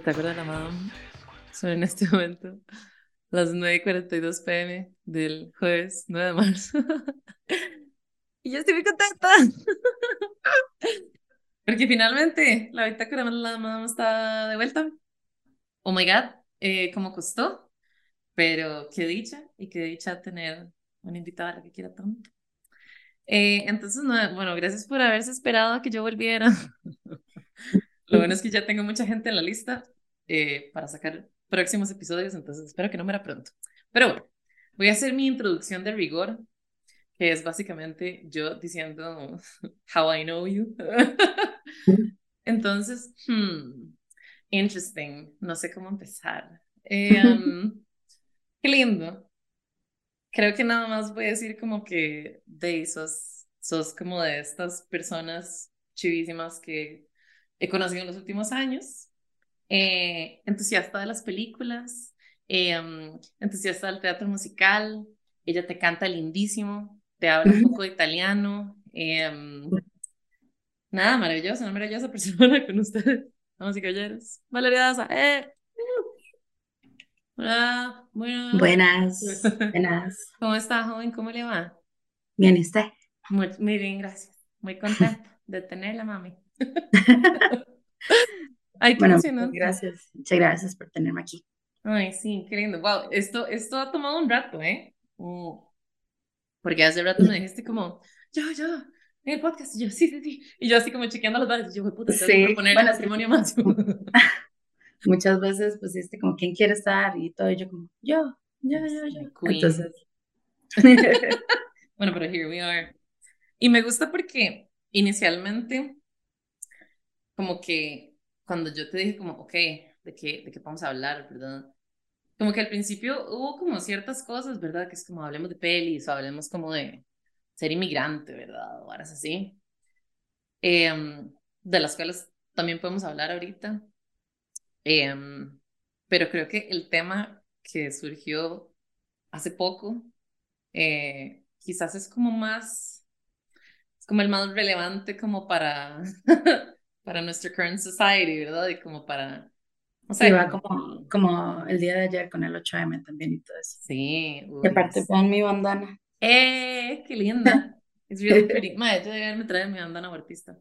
Bitácora de la Madame. Son en este momento las 9.42 pm del jueves 9 de marzo. y yo estoy muy contenta. Porque finalmente la bitácora de la Madame está de vuelta. Oh my god, eh, cómo costó. Pero qué dicha y qué dicha tener una invitada a la que quiera tanto. Eh, entonces, no, bueno, gracias por haberse esperado a que yo volviera. Lo bueno es que ya tengo mucha gente en la lista eh, para sacar próximos episodios, entonces espero que no me la pronto. Pero bueno, voy a hacer mi introducción de rigor, que es básicamente yo diciendo how I know you. entonces, hmm, interesting, no sé cómo empezar. Eh, um, qué lindo. Creo que nada más voy a decir como que de sos, sos como de estas personas chivísimas que he conocido en los últimos años, eh, entusiasta de las películas, eh, entusiasta del teatro musical, ella te canta lindísimo, te habla un poco de italiano, eh, nada, maravillosa, una maravillosa persona con ustedes, vamos y caballeros. Valeria Daza, eh. Hola, buenas. Buenas, buenas. ¿Cómo está, joven? ¿Cómo le va? Bien, ¿está? Muy, muy bien, gracias. Muy contenta de tenerla, mami. Ay, qué bueno, gracias. Muchas gracias por tenerme aquí. Ay, sí, qué lindo. Wow, esto, esto ha tomado un rato, ¿eh? Mm. Porque hace rato me dijiste como, yo, yo, en el podcast, y yo, sí, sí, sí. Y yo así como chequeando los bares, y yo, puta, tengo sí, que poner bueno, matrimonio más. Muchas veces pusiste como, ¿quién quiere estar? Y todo, y yo como, yo, yo, yo, yo. Entonces. bueno, pero here we are. Y me gusta porque inicialmente como que cuando yo te dije como, ok, ¿de qué, de qué vamos a hablar, verdad? Como que al principio hubo como ciertas cosas, ¿verdad? Que es como hablemos de pelis o hablemos como de ser inmigrante, ¿verdad? O horas así. Em, de las cuales también podemos hablar ahorita. Em, pero creo que el tema que surgió hace poco, eh, quizás es como más, es como el más relevante como para para nuestra current society, ¿verdad? Y como para... O sea, va como, como el día de ayer con el 8M también y todo eso. Sí. y aparte pon mi bandana. ¡Eh! ¡Qué linda! Es really pretty. Madre, yo debería me traer mi bandana artista.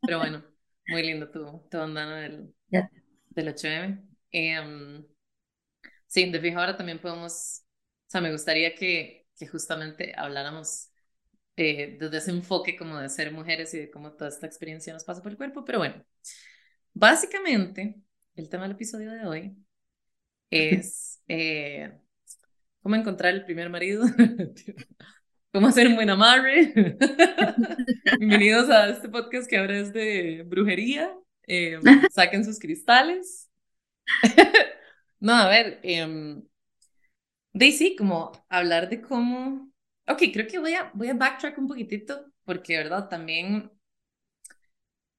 Pero bueno, muy lindo tu, tu bandana del, del 8M. Em, sí, de fijo ahora también podemos, o sea, me gustaría que, que justamente habláramos eh, desde ese enfoque como de ser mujeres y de cómo toda esta experiencia nos pasa por el cuerpo. Pero bueno, básicamente el tema del episodio de hoy es eh, cómo encontrar el primer marido, cómo hacer un buen amarre. Bienvenidos a este podcast que ahora es de brujería. Eh, saquen sus cristales. no, a ver, eh, Daisy, como hablar de cómo Ok, creo que voy a, voy a backtrack un poquitito, porque, ¿verdad? También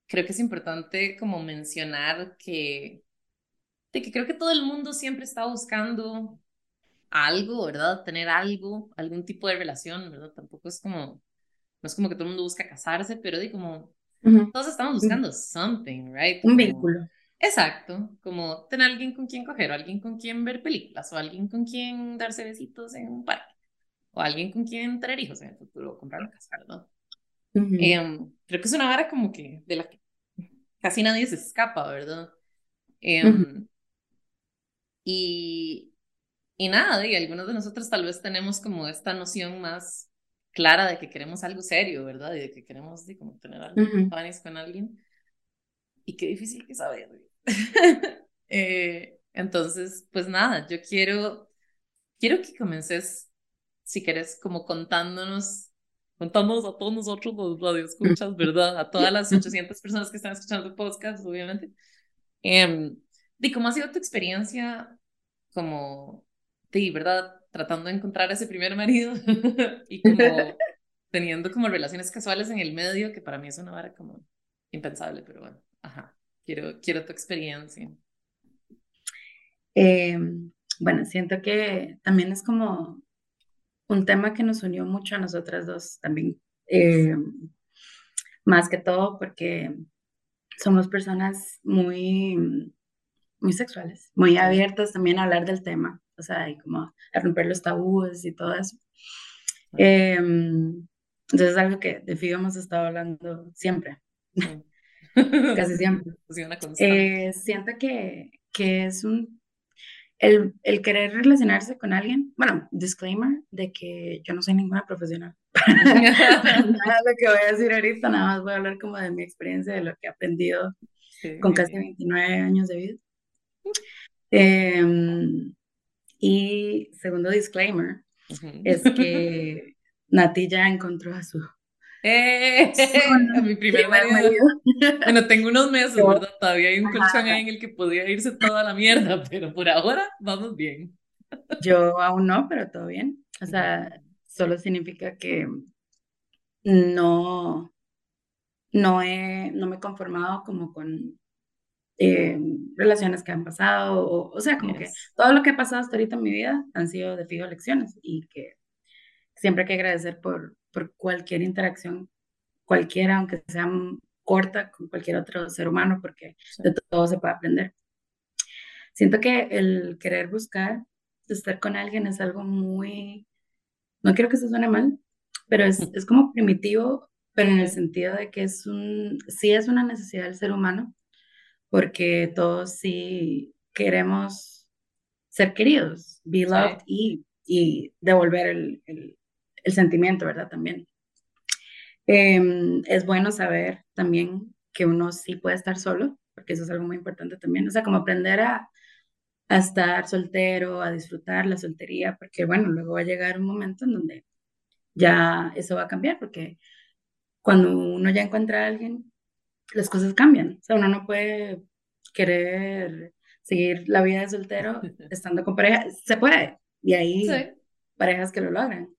creo que es importante como mencionar que, de que creo que todo el mundo siempre está buscando algo, ¿verdad? Tener algo, algún tipo de relación, ¿verdad? Tampoco es como, no es como que todo el mundo busca casarse, pero de como, todos estamos buscando something, right? un vínculo. Exacto, como tener alguien con quien coger, o alguien con quien ver películas, o alguien con quien darse besitos en un parque o alguien con quien tener hijos en el futuro, o comprar una casa, ¿verdad? Em, creo que es una vara como que de la que casi nadie se escapa, ¿verdad? Em, y, y nada, y algunos de nosotros tal vez tenemos como esta noción más clara de que queremos algo serio, ¿verdad? Y de que queremos de, como tener algo con alguien. Y qué difícil que saber. eh, entonces, pues nada, yo quiero, quiero que comences si quieres, como contándonos, contándonos a todos nosotros los radioescuchas, ¿verdad? A todas las 800 personas que están escuchando podcast, obviamente. Eh, ¿De cómo ha sido tu experiencia como, de verdad, tratando de encontrar a ese primer marido y como teniendo como relaciones casuales en el medio, que para mí es una vara como impensable, pero bueno, ajá, quiero, quiero tu experiencia. Eh, bueno, siento que también es como un tema que nos unió mucho a nosotras dos también, eh, más que todo porque somos personas muy, muy sexuales, muy abiertas también a hablar del tema, o sea, y como a romper los tabúes y todo eso. Em, entonces es algo que de FIO hemos estado hablando siempre, casi siempre. Eh, siento que, que es un el, el, querer relacionarse con alguien, bueno, disclaimer de que yo no soy ninguna profesional. nada lo que voy a decir ahorita, nada más voy a hablar como de mi experiencia, de lo que he aprendido con casi 29 años de vida. Em, y segundo disclaimer es que Nati ya encontró a su eh, mi primer marido. Bueno, tengo unos meses, ¿verdad? Todavía hay un colchón ahí en el que podría irse toda la mierda, pero por ahora vamos bien. Yo aún no, pero todo bien. O sea, solo significa que no, no, he, no me he conformado como con eh, relaciones que han pasado, o, o sea, como que todo lo que ha pasado hasta ahorita en mi vida han sido de fijo lecciones y que siempre hay que agradecer por, por cualquier interacción, cualquiera, aunque sea corta, con cualquier otro ser humano, porque de todo se puede aprender. Siento que el querer buscar estar con alguien es algo muy, no quiero que se suene mal, pero es, es como primitivo, pero en el sentido de que es un, sí es una necesidad del ser humano, porque todos sí queremos ser queridos, be loved y, y devolver el, el sentimiento, ¿verdad? También. Em, es bueno saber también que uno sí puede estar solo, porque eso es algo muy importante también. O sea, como aprender a, a estar soltero, a disfrutar la soltería, porque bueno, luego va a llegar un momento en donde ya eso va a cambiar, porque cuando uno ya encuentra a alguien, las cosas cambian. O sea, uno no puede querer seguir la vida de soltero estando con pareja. Se puede, y hay parejas que lo logran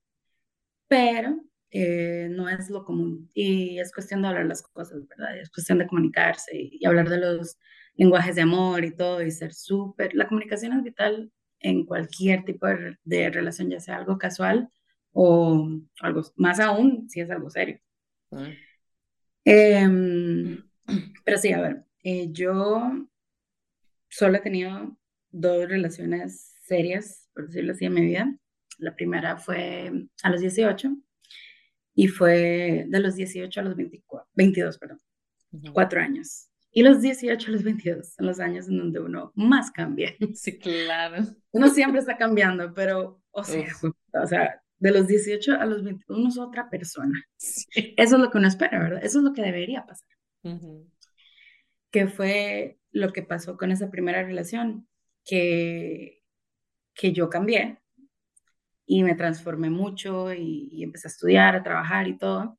pero eh, no es lo común. Y es cuestión de hablar las cosas, ¿verdad? Es cuestión de comunicarse y, hablar de los lenguajes de amor y todo y ser súper... La comunicación es vital en cualquier tipo de, relación, ya sea algo casual o algo, más aún si es algo serio. Em, pero sí, a ver, eh, yo solo he tenido dos relaciones serias, por decirlo así, en mi vida. La primera fue a los 18 y fue de los 18 a los 24, 22, perdón, cuatro años. Y los 18 a los 22 son los años en donde uno más cambia. Sí, claro. Uno siempre está cambiando, pero, o sea, o sea de los 18 a los 21 uno es otra persona. Eso es lo que uno espera, ¿verdad? Eso es lo que debería pasar. Que fue lo que pasó con esa primera relación, que, que yo cambié y me transformé mucho y, empecé a estudiar, a trabajar y todo.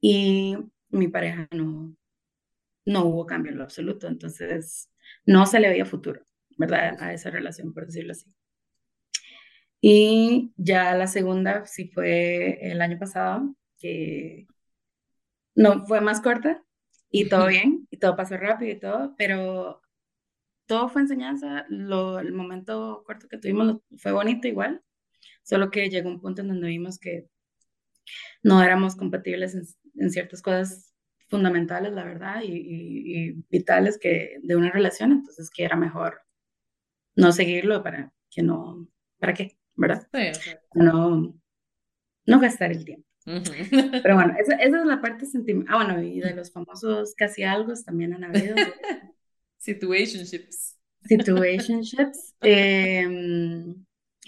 Y mi pareja no, no hubo cambio en lo absoluto, entonces no se le veía futuro, ¿verdad? A esa relación, por decirlo así. Y ya la segunda sí fue el año pasado, que no fue más corta y todo bien, y todo pasó rápido y todo, pero todo fue enseñanza. Lo, el momento corto que tuvimos fue bonito igual, solo que llegó un punto en donde vimos que no éramos compatibles en, ciertas cosas fundamentales, la verdad, y, vitales que de una relación, entonces que era mejor no seguirlo para que no, ¿para qué? ¿Verdad? No, no gastar el tiempo. Pero bueno, esa, es la parte sentimental. Ah, bueno, y de los famosos casi algo también han habido. Situationships. Situationships. Eh,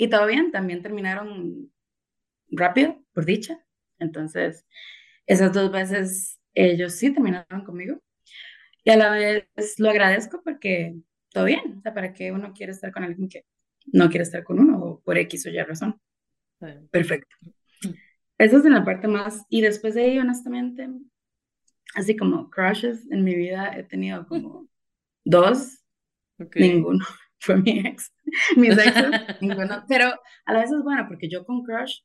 y todo bien, también terminaron rápido, por dicha. Entonces, esas dos veces ellos sí terminaron conmigo. Y a la vez lo agradezco porque todo bien. O sea, ¿para qué uno quiere estar con alguien que no quiere estar con uno o por X o Y razón? Perfecto. Esa es en la parte más. Y después de ahí, honestamente, así como crushes en mi vida, he tenido como dos, ninguno fue mi ex, mis exes, ninguno, pero a la vez es bueno porque yo con crush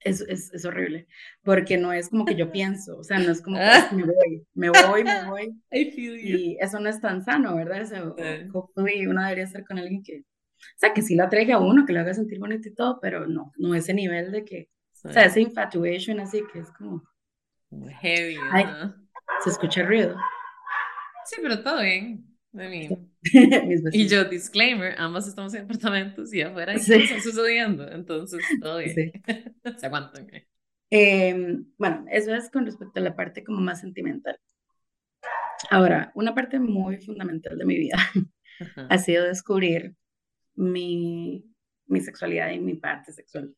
es, es, es, horrible, porque no es como que yo pienso, o sea, no es como que me voy, me voy, me voy, y eso no es tan sano, ¿verdad? O sea, uno debería estar con alguien que, o sea, que sí la traiga a uno, que lo haga sentir bonito y todo, pero no, no ese nivel de que, o sea, ese infatuation así que es como... Heavy, se escucha ruido. Sí, pero todo bien. y yo, disclaimer, ambas estamos en apartamentos y afuera hay cosas sucediendo, entonces todo bien. Se aguantan. Eh, bueno, eso es con respecto a la parte como más sentimental. Ahora, una parte muy fundamental de mi vida ha sido descubrir mi, mi sexualidad y mi parte sexual.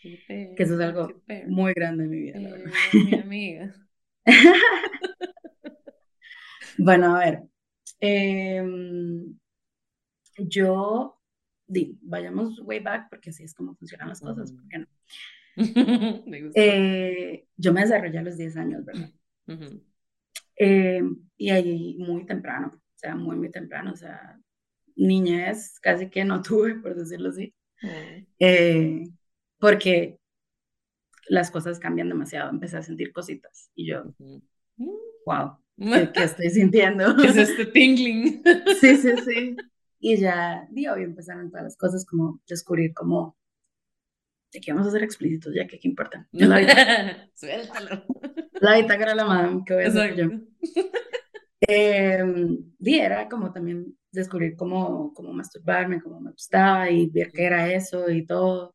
que eso es algo muy grande en mi vida. mi amiga. bueno, a ver. Em, yo, di, vayamos way back porque así es como funcionan las cosas, ¿por qué no? Eh, yo me desarrollé a los 10 años, ¿verdad? Em, y ahí muy temprano, o sea, muy, muy temprano, o sea, niñez casi que no tuve, por decirlo así, eh, porque las cosas cambian demasiado, empecé a sentir cositas y yo, wow, ¿qué, estoy sintiendo? ¿Qué es este tingling? sí, sí, sí. Y ya, y empezaron todas las cosas como descubrir como de que vamos a ser explícitos, ya que qué importa. La Suéltalo. La bitácora la madame, que voy a hacer yo. Eh, era como también descubrir cómo, cómo masturbarme, cómo me gustaba y ver qué era eso y todo.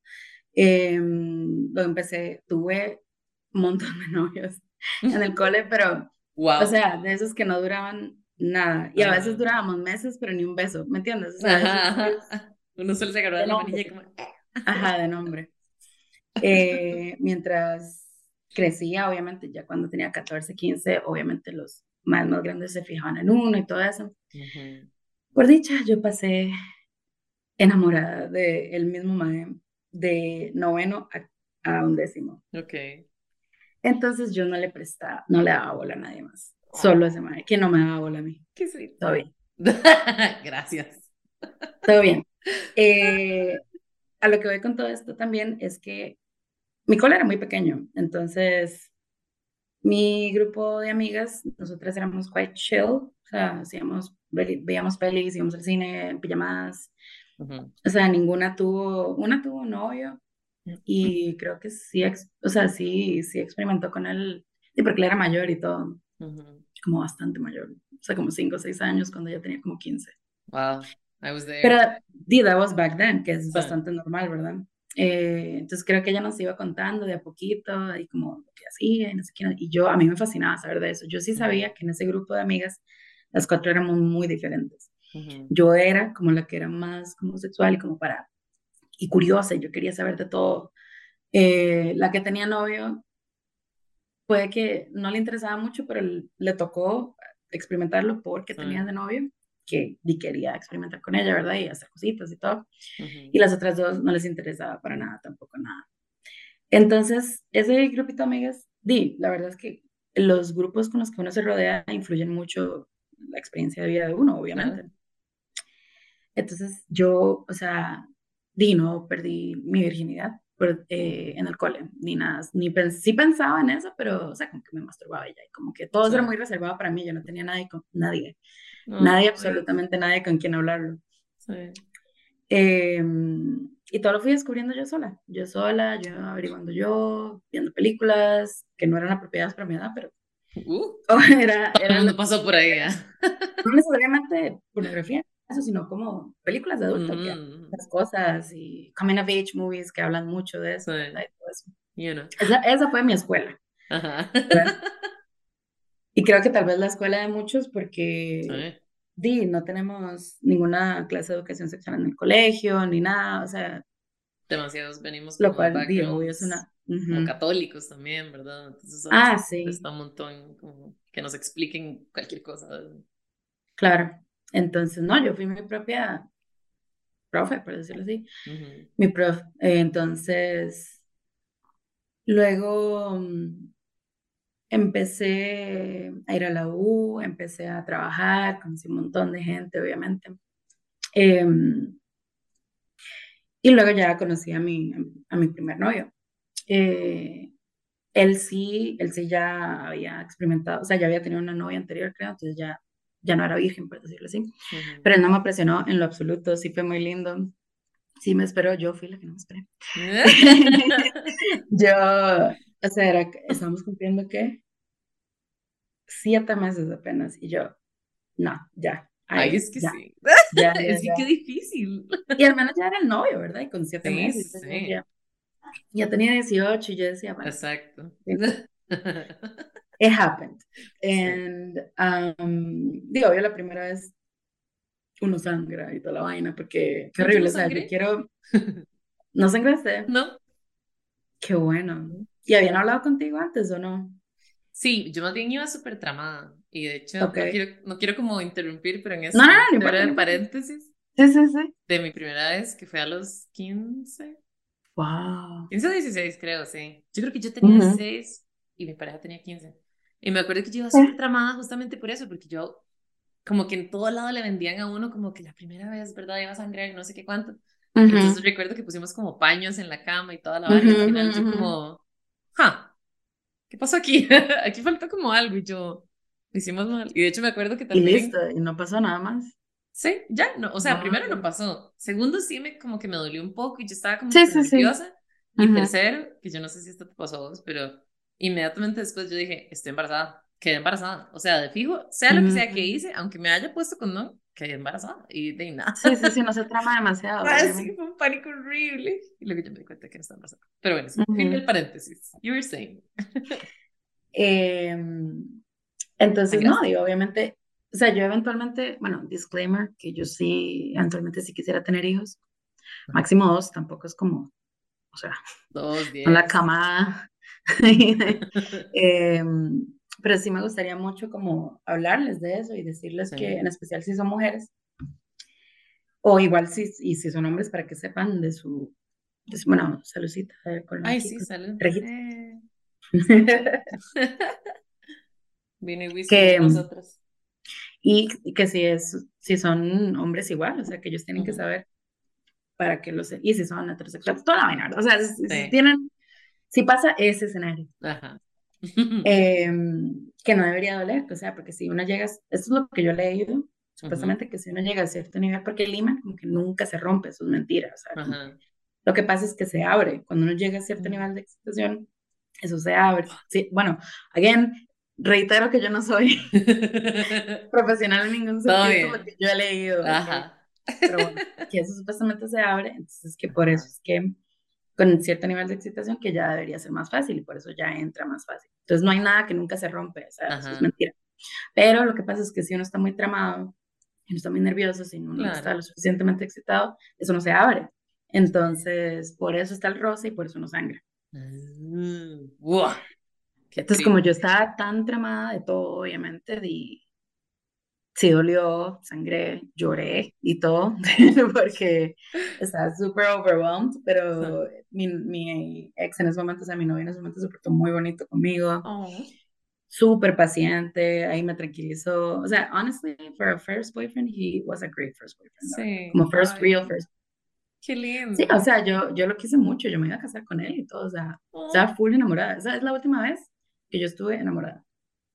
Eh, lo empecé, tuve un montón de novios en el cole, pero, wow. o sea, de esos que no duraban nada. Y a veces durábamos meses, pero ni un beso, ¿me entiendes? Uno solo se agarró de la manilla como... Ajá, de nombre. Eh, mientras crecía, obviamente, ya cuando tenía 14, 15, obviamente los más, más grandes se fijaban en uno y todo eso. Por dicha, yo pasé enamorada del el mismo mae de noveno a, a, undécimo. Ok. Entonces yo no le prestaba, no le daba bola a nadie más. Solo ese mae, que no me daba bola a mí. Qué sí. Todo bien. Gracias. Todo bien. Eh, a lo que voy con todo esto también es que mi cole era muy pequeño, entonces mi grupo de amigas, nosotras éramos quite chill, o sea, hacíamos, veíamos pelis, íbamos al cine, pijamadas, o sea, ninguna tuvo, una tuvo novio y creo que sí, o sea, sí, sí experimentó con él, y porque él era mayor y todo, como bastante mayor, o sea, como 5 o 6 años cuando ya tenía como 15. Wow. I was there. Pero, that was back then, que es bastante normal, ¿verdad? Eh, entonces creo que ella nos iba contando de a poquito y como lo que hacía y no sé qué. Y yo, a mí me fascinaba saber de eso. Yo sí sabía que en ese grupo de amigas las cuatro éramos muy diferentes. Yo era como la que era más como sexual y como para, y curiosa, y yo quería saber de todo. Eh, la que tenía novio, puede que no le interesaba mucho, pero le tocó experimentarlo porque tenía de novio que y quería experimentar con ella, ¿verdad? Y hacer cositas y todo. Y las otras dos no les interesaba para nada, tampoco nada. Entonces, ese grupito de amigas, di, la verdad es que los grupos con los que uno se rodea influyen mucho la experiencia de vida de uno, obviamente. Entonces, yo, o sea, di, no perdí mi virginidad eh, en el cole, ni nada, ni sí pensaba en eso, pero, o sea, como que me masturbaba ella, y como que todo era muy reservado para mí, yo no tenía nadie, con, nadie nadie, absolutamente nadie con quien hablarlo. Em, y todo lo fui descubriendo yo sola, yo sola, yo averiguando yo, viendo películas que no eran apropiadas para mi edad, pero uh, era, era lo pasó por ahí. No necesariamente pornografía, eso, sino como películas de adultos, mm. las cosas y coming of age movies que hablan mucho de eso. esa, esa, fue mi escuela. Ajá. Y creo que tal vez la escuela de muchos porque di, no tenemos ninguna clase de educación sexual en el colegio ni nada, o sea. Demasiados venimos lo cual, di, es una... Como católicos también, ¿verdad? Entonces, ah, sí. Está un montón como que nos expliquen cualquier cosa. Claro. Entonces, no, yo fui mi propia profe, por decirlo así. Mi profe. entonces, luego mm, empecé a ir a la U, empecé a trabajar, conocí un montón de gente, obviamente. Em, y luego ya conocí a mi, a mi primer novio. Eh, él sí, él sí ya había experimentado, o sea, ya había tenido una novia anterior, creo, entonces ya, ya no era virgen, por decirlo así. Pero él no me presionó en lo absoluto, sí fue muy lindo. Sí me esperó, yo fui la que no me esperé. yo, o sea, era, estábamos cumpliendo, ¿qué? siete meses apenas. Y yo, no, ya. Ay, es que sí. Ya, es que qué difícil. Y al menos ya era el novio, ¿verdad? Y con siete meses. Ya, ya, tenía 18 y yo decía, bueno. Exacto. It happened. And, um, digo, yo la primera vez uno sangra y toda la vaina, porque qué horrible, o sea, yo quiero... ¿No sangraste? No. Qué bueno. ¿Y habían hablado contigo antes o no? Sí, yo más bien iba súper tramada. Y de hecho, no, quiero, no quiero como interrumpir, pero en ese no, no, no, paréntesis. Sí, sí, sí. De mi primera vez, que fue a los 15. Wow. 15 o 16, creo, sí. Yo creo que yo tenía 16 y mi pareja tenía 15. Y me acuerdo que yo iba súper tramada justamente por eso, porque yo, como que en todo lado le vendían a uno como que la primera vez, ¿verdad? Iba a sangrar, no sé qué cuánto. Entonces recuerdo que pusimos como paños en la cama y toda la vaina. y al final yo como, ¡ja! ¿qué pasó aquí? aquí faltó como algo y yo, lo hicimos mal. Y de hecho me acuerdo que también... Y listo, y no pasó nada más. Sí, ya, no, o sea, primero no pasó. Segundo sí me como que me dolió un poco y yo estaba como sí, nerviosa. Y tercero, que yo no sé si esto te pasó a vos, pero inmediatamente después yo dije, estoy embarazada, quedé embarazada. O sea, de fijo, sea lo que sea que hice, aunque me haya puesto con no, quedé embarazada y de nada. Sí, sí, sí, no se trama demasiado. Ah, sí, fue un pánico horrible. Y luego yo me di cuenta que no estaba embarazada. Pero bueno, fin del paréntesis. You were saying. Em, entonces, no, digo, obviamente, o sea, yo eventualmente, bueno, disclaimer, que yo sí, eventualmente sí quisiera tener hijos. Máximo dos, tampoco es como, o sea, dos, diez. con la camada. eh, pero sí me gustaría mucho como hablarles de eso y decirles que en especial si son mujeres o igual si, y si son hombres para que sepan de su, de su bueno, saludcita. Con Ay, sí, salud. Eh. Vino y que, nosotros. Y que si, es, si son hombres igual, o sea, que ellos tienen que saber para que los... Y si son heterosexuales, toda la vaina, O sea, si, tienen... Si pasa ese escenario. Ajá. Em, que no debería doler, o sea, porque si uno llega, esto es lo que yo he leído, supuestamente que si uno llega a cierto nivel, porque el iman como que nunca se rompe, eso es mentira, o sea, lo que pasa es que se abre, cuando uno llega a cierto nivel de excitación, eso se abre, sí, bueno, again, reitero que yo no soy profesional en ningún sentido, porque yo he leído, pero bueno, que eso supuestamente se abre, entonces que por eso es que con cierto nivel de excitación que ya debería ser más fácil y por eso ya entra más fácil. Entonces no hay nada que nunca se rompe, o sea, eso es mentira. Pero lo que pasa es que si uno está muy tramado, si uno está muy nervioso, si uno no está lo suficientemente excitado, eso no se abre. Entonces, por eso está el roce y por eso no sangra. Mm, Entonces, como yo estaba tan tramada de todo, obviamente, di, sí dolió, sangré, lloré y todo, porque estaba súper overwhelmed, pero mi, mi, ex en ese momento, o sea, mi novia en ese momento se portó muy bonito conmigo, oh. súper paciente, ahí me tranquilizó, o sea, honestly, for a first boyfriend, he was a great first boyfriend, sí. como first real first Qué lindo. Sí, o sea, yo, yo lo quise mucho, yo me iba a casar con él y todo, o sea, oh. estaba full enamorada, esa es la última vez que yo estuve enamorada.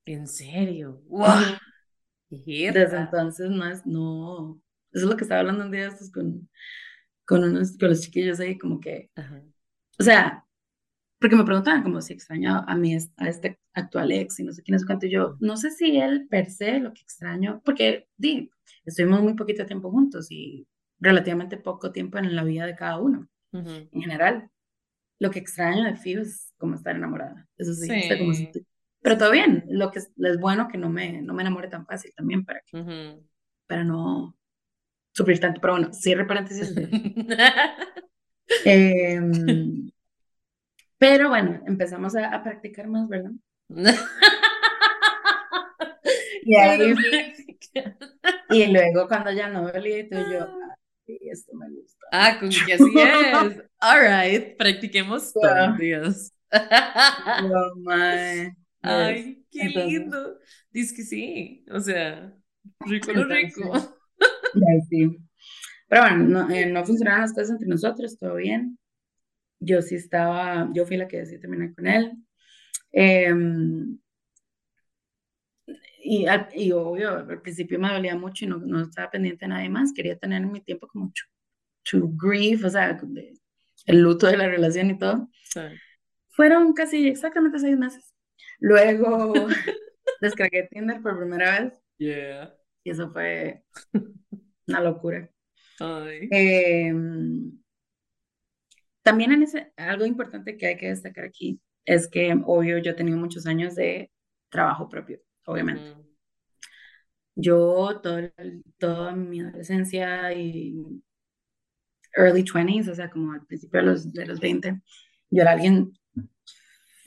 ¿En serio? ¡Wow! Desde entonces no es, no, eso es lo que estaba hablando un día estos con, con, unos, con los chiquillos ahí, como que, o sea, porque me preguntaban como si extraño a mí, a este actual ex y no sé quién es cuánto, y yo, no sé si él per se lo que extraño, porque, di, estuvimos muy poquito tiempo juntos y relativamente poco tiempo en la vida de cada uno, en general. Lo que extraño de Fiu es como estar enamorada, eso sí, sí. como si pero todo bien, lo que es, es, bueno que no me, no me enamore tan fácil también para, que, para no sufrir tanto. Pero bueno, cierre paréntesis. Em, pero bueno, empezamos a, a practicar más, ¿verdad? y, ahí, y luego cuando ya no dolía y tú yo, ay, esto me gusta. Ah, con que así es. All right, practiquemos todos los días. Oh, my. Ay, qué lindo. Dice que sí, o sea, rico lo rico. sí. Pero bueno, no, eh, no funcionaban las cosas entre nosotros, todo bien. Yo sí estaba, yo fui la que decidí terminar con él. Em, y, y, obvio, al principio me dolía mucho y no, no, estaba pendiente de nadie más. Quería tener mi tiempo como to, to grief, o sea, el luto de la relación y todo. Fueron casi exactamente seis meses. Luego, descargué Tinder por primera vez. Yeah. Y eso fue una locura. Ay. Em, también en ese, algo importante que hay que destacar aquí es que, obvio, yo he tenido muchos años de trabajo propio, obviamente. Yo todo, toda mi adolescencia y early 20s, o sea, como al principio de los, de los 20, yo era alguien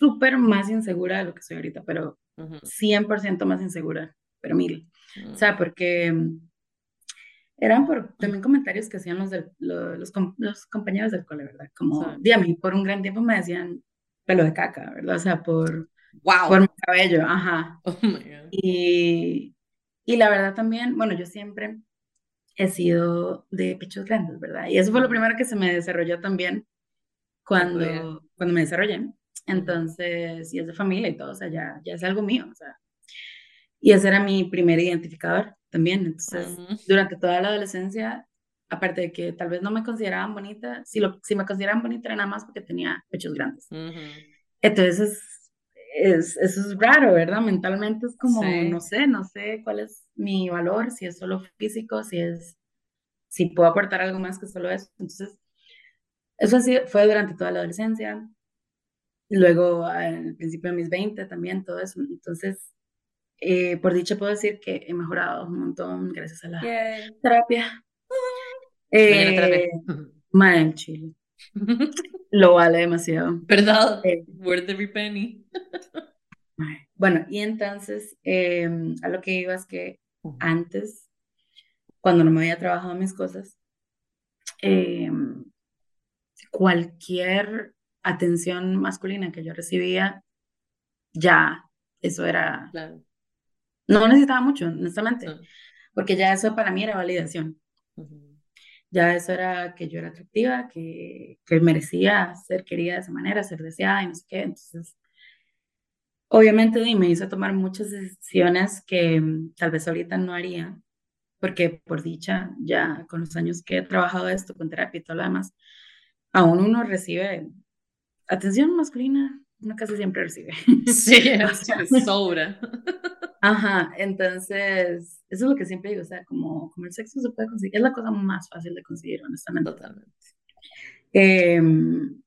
súper más insegura de lo que soy ahorita, pero 100% más insegura, pero mil. O sea, porque eran por también comentarios que hacían los, los, los, compañeros del cole, ¿verdad? Como, sí. a mí por un gran tiempo me decían pelo de caca, ¿verdad? O sea, por, wow. por mi cabello, ajá. Oh my God. Y, y la verdad también, bueno, yo siempre he sido de pechos grandes, ¿verdad? Y eso fue lo primero que se me desarrolló también cuando, cuando me desarrollé. Entonces, y es de familia y todo, o sea, ya, ya es algo mío, o sea. Y ese era mi primer identificador también. Entonces, durante toda la adolescencia, aparte de que tal vez no me consideraban bonita, si, lo, si me consideraban bonita era nada más porque tenía pechos grandes. Entonces, es, eso es raro, ¿verdad? Mentalmente es como, no sé, no sé cuál es mi valor, si es solo físico, si es, si puedo aportar algo más que solo eso. Entonces, eso así fue durante toda la adolescencia. Luego, al principio de mis 20 también, todo eso. Entonces, eh, por dicha puedo decir que he mejorado un montón gracias a la terapia. Eh, mal chile. Lo vale demasiado. ¿Verdad? Eh, Worth every penny. bueno, y entonces em, a lo que iba es que antes, cuando no me había trabajado mis cosas, em, cualquier atención masculina que yo recibía, ya, eso era... No necesitaba mucho, honestamente, porque ya eso para mí era validación. Ya eso era que yo era atractiva, que, que merecía ser querida de esa manera, ser deseada y no sé qué. Entonces, obviamente me hizo tomar muchas decisiones que mm, tal vez ahorita no haría, porque por dicha, ya con los años que he trabajado esto, con terapia y todo lo demás, aún uno recibe atención masculina, uno casi siempre recibe. Sí, sobra. Ajá, entonces, eso es lo que siempre digo, o sea, como, como el sexo se puede conseguir, es la cosa más fácil de conseguir, honestamente. Totalmente. Em,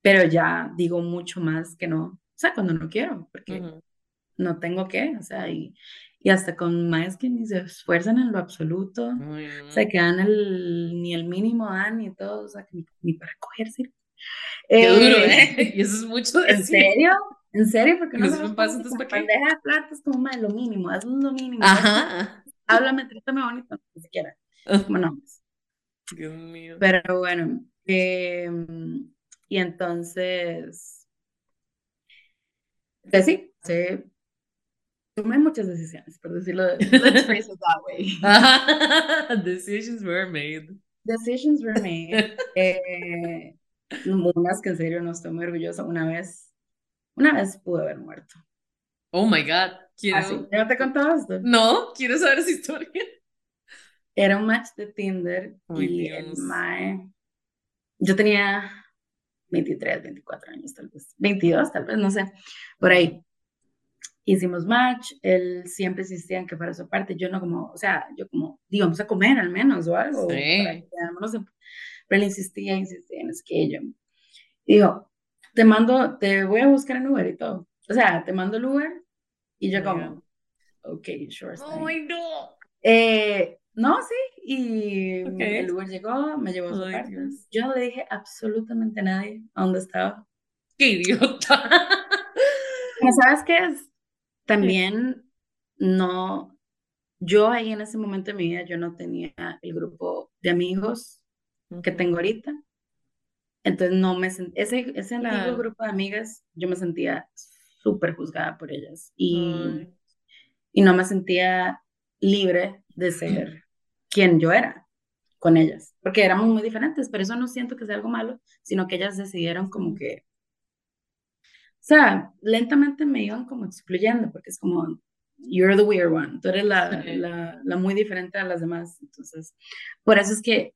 pero ya digo mucho más que no, o sea, cuando no quiero, porque no tengo que, o sea, y, y hasta con más que ni se esfuerzan en lo absoluto, o sea, que dan el, ni el mínimo dan ni todo, o sea, que ni, para cogerse. Qué duro, ¿eh? Y eso es mucho decir. ¿En serio? ¿En serio? Porque no me pasa entonces para Bandeja de plata es como lo mínimo, hazlo lo mínimo. Ajá. Háblame, trátame bonito, ni siquiera. Como no. Dios mío. Pero bueno, eh, y entonces, pues sí, sí, tomé muchas decisiones, por decirlo, let's phrase it that way. Decisions were made. Decisions were made. eh, unas que en serio no estoy muy orgullosa. Una vez una vez pude haber muerto. Oh my God. Quiero... Así, ¿ya te contaba esto? No, quiero saber esa historia. Era un match de Tinder y el mae. Yo tenía 23, 24 años, tal vez. 22, tal vez, no sé. Por ahí. Hicimos match, él siempre insistía en que fuera su parte, yo no como, o sea, yo como, digamos, a comer al menos o algo. Sí. Pero él insistía, insistía, en es que yo. Dijo, te mando, te voy a buscar en Uber y todo. O sea, te mando el Uber y yo como, ok, sure. Oh, no. Eh, no, sí, y el Uber llegó, me llevó a su parte. Yo no le dije absolutamente a nadie a dónde estaba. ¡Qué idiota! ¿Sabes qué es? También no, yo ahí en ese momento de mi vida, yo no tenía el grupo de amigos que tengo ahorita. Entonces no me sentía, ese, ese antiguo grupo de amigas, yo me sentía súper juzgada por ellas y, y no me sentía libre de ser quien yo era con ellas, porque éramos muy diferentes, pero eso no siento que sea algo malo, sino que ellas decidieron como que, o sea, lentamente me iban como excluyendo, porque es como, you're the weird one, tú eres la, la, la muy diferente a las demás, entonces, por eso es que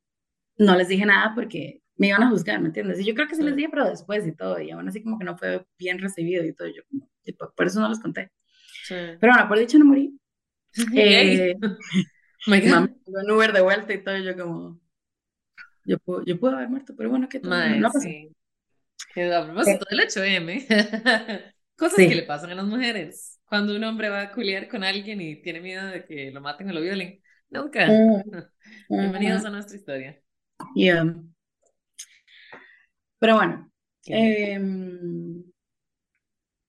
no les dije nada, porque me iban a juzgar, ¿me entiendes? Y yo creo que sí les dije, pero después y todo, y aún así como que no fue bien recibido y todo, yo como, tipo, por eso no les conté. Pero bueno, por dicho no morí. Eh, God. en Uber de vuelta y todo, y yo como, yo puedo, yo puedo haber muerto, pero bueno, ¿qué tal? no, pasó. Sí. A propósito del 8M, cosas que le pasan a las mujeres. Cuando un hombre va a culiar con alguien y tiene miedo de que lo maten o lo violen. Nunca. Mm, Bienvenidos a nuestra historia. Yeah. Pero bueno. Em,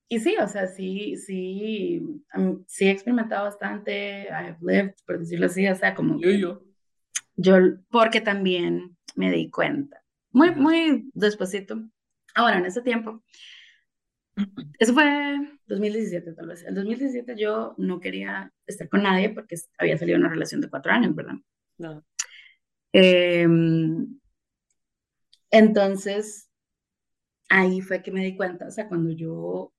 y sí, o sea, sí, sí, sí he experimentado bastante, I've lived, por decirlo así, o sea, como... Yo, yo. Yo, porque también me di cuenta, muy, muy despacito. Ahora, en ese tiempo, eso fue 2017 tal vez. En 2017 yo no quería estar con nadie porque había salido una relación de cuatro años, ¿verdad? No. Em, entonces, ahí fue que me di cuenta, o sea, cuando yo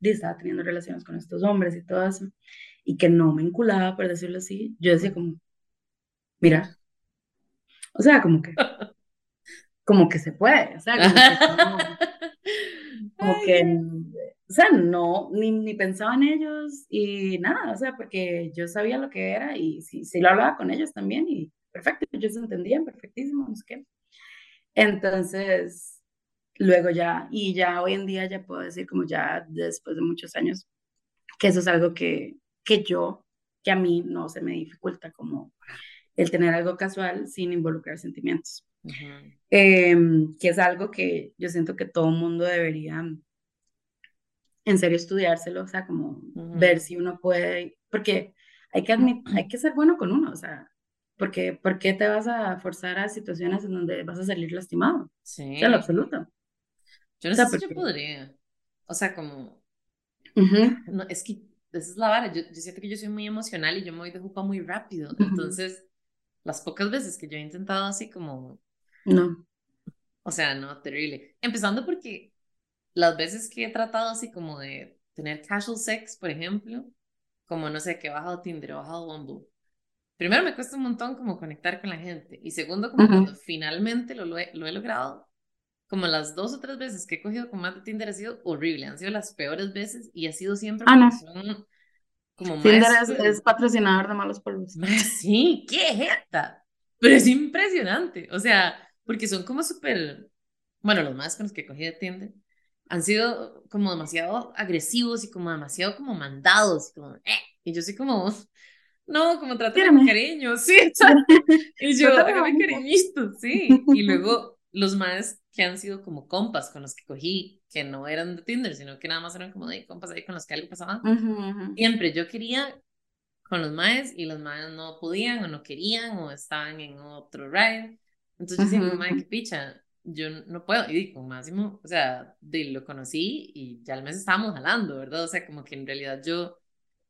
estaba teniendo relaciones con estos hombres y todo eso, y que no me enculaba, por decirlo así, yo decía como, mira, o sea, como que, como que se puede, o sea, como que, o sea, no, ni, ni, pensaba en ellos y nada, o sea, porque yo sabía lo que era y sí, sí lo hablaba con ellos también y perfecto, ellos entendían perfectísimo, no sé qué. Entonces, luego ya, y ya hoy en día ya puedo decir como ya después de muchos años, que eso es algo que, que yo, que a mí no se me dificulta como el tener algo casual sin involucrar sentimientos. Em, que es algo que yo siento que todo mundo debería en serio estudiárselo, o sea, como ver si uno puede, porque hay que, hay que ser bueno con uno, o sea, porque ¿por qué te vas a forzar a situaciones en donde vas a salir lastimado? Sí. O sea, lo absoluto. Yo no sé si yo podría. O sea, como... no, es que esa es la vara. Yo, yo, siento que yo soy muy emocional y yo me voy de jupa muy rápido. Entonces, las pocas veces que yo he intentado así como... No. O sea, no, terrible. Empezando porque las veces que he tratado así como de tener casual sex, por ejemplo, como no sé, que he bajado Tinder, he bajado Bumble. Primero me cuesta un montón como conectar con la gente. Y segundo, como cuando finalmente lo, lo, he, lo he logrado, como las dos o tres veces que he cogido con más de Tinder ha sido horrible, han sido las peores veces y ha sido siempre ah, no. como Tinder es, patrocinador de malos polvos. Sí, qué jeta. Pero es impresionante, o sea, porque son como súper, bueno, los más con los que cogí de Tinder han sido como demasiado agresivos y como demasiado como mandados, y como, eh, y yo soy como, no, como trátame con cariño, sí, y yo, hágame cariñito, sí, y luego los más que han sido como compas con los que cogí, que no eran de Tinder, sino que nada más eran como de compas ahí con los que algo pasaba. Siempre yo quería con los maes y los maes no podían o no querían o estaban en otro ride. Entonces yo decía, mae, qué picha, yo no puedo. Y con Máximo, o sea, de, lo conocí y ya al mes estábamos hablando, ¿verdad? O sea, como que en realidad yo,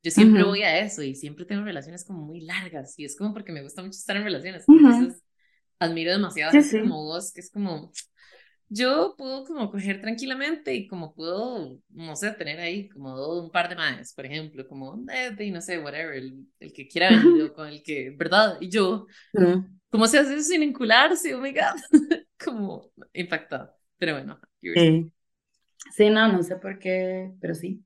yo siempre voy a eso y siempre tengo relaciones como muy largas y es como porque me gusta mucho estar en relaciones. Entonces admiro demasiado a gente como vos, que es como, yo puedo como coger tranquilamente y como puedo, no sé, tener ahí como un par de más, por ejemplo, como, y no sé, whatever, el, el que quiera venir o con el que, ¿verdad? Y yo, ¿cómo se hace eso sin vincularse? Oh my God, como impactado, pero bueno. Sí. sí, no, no sé por qué, pero sí.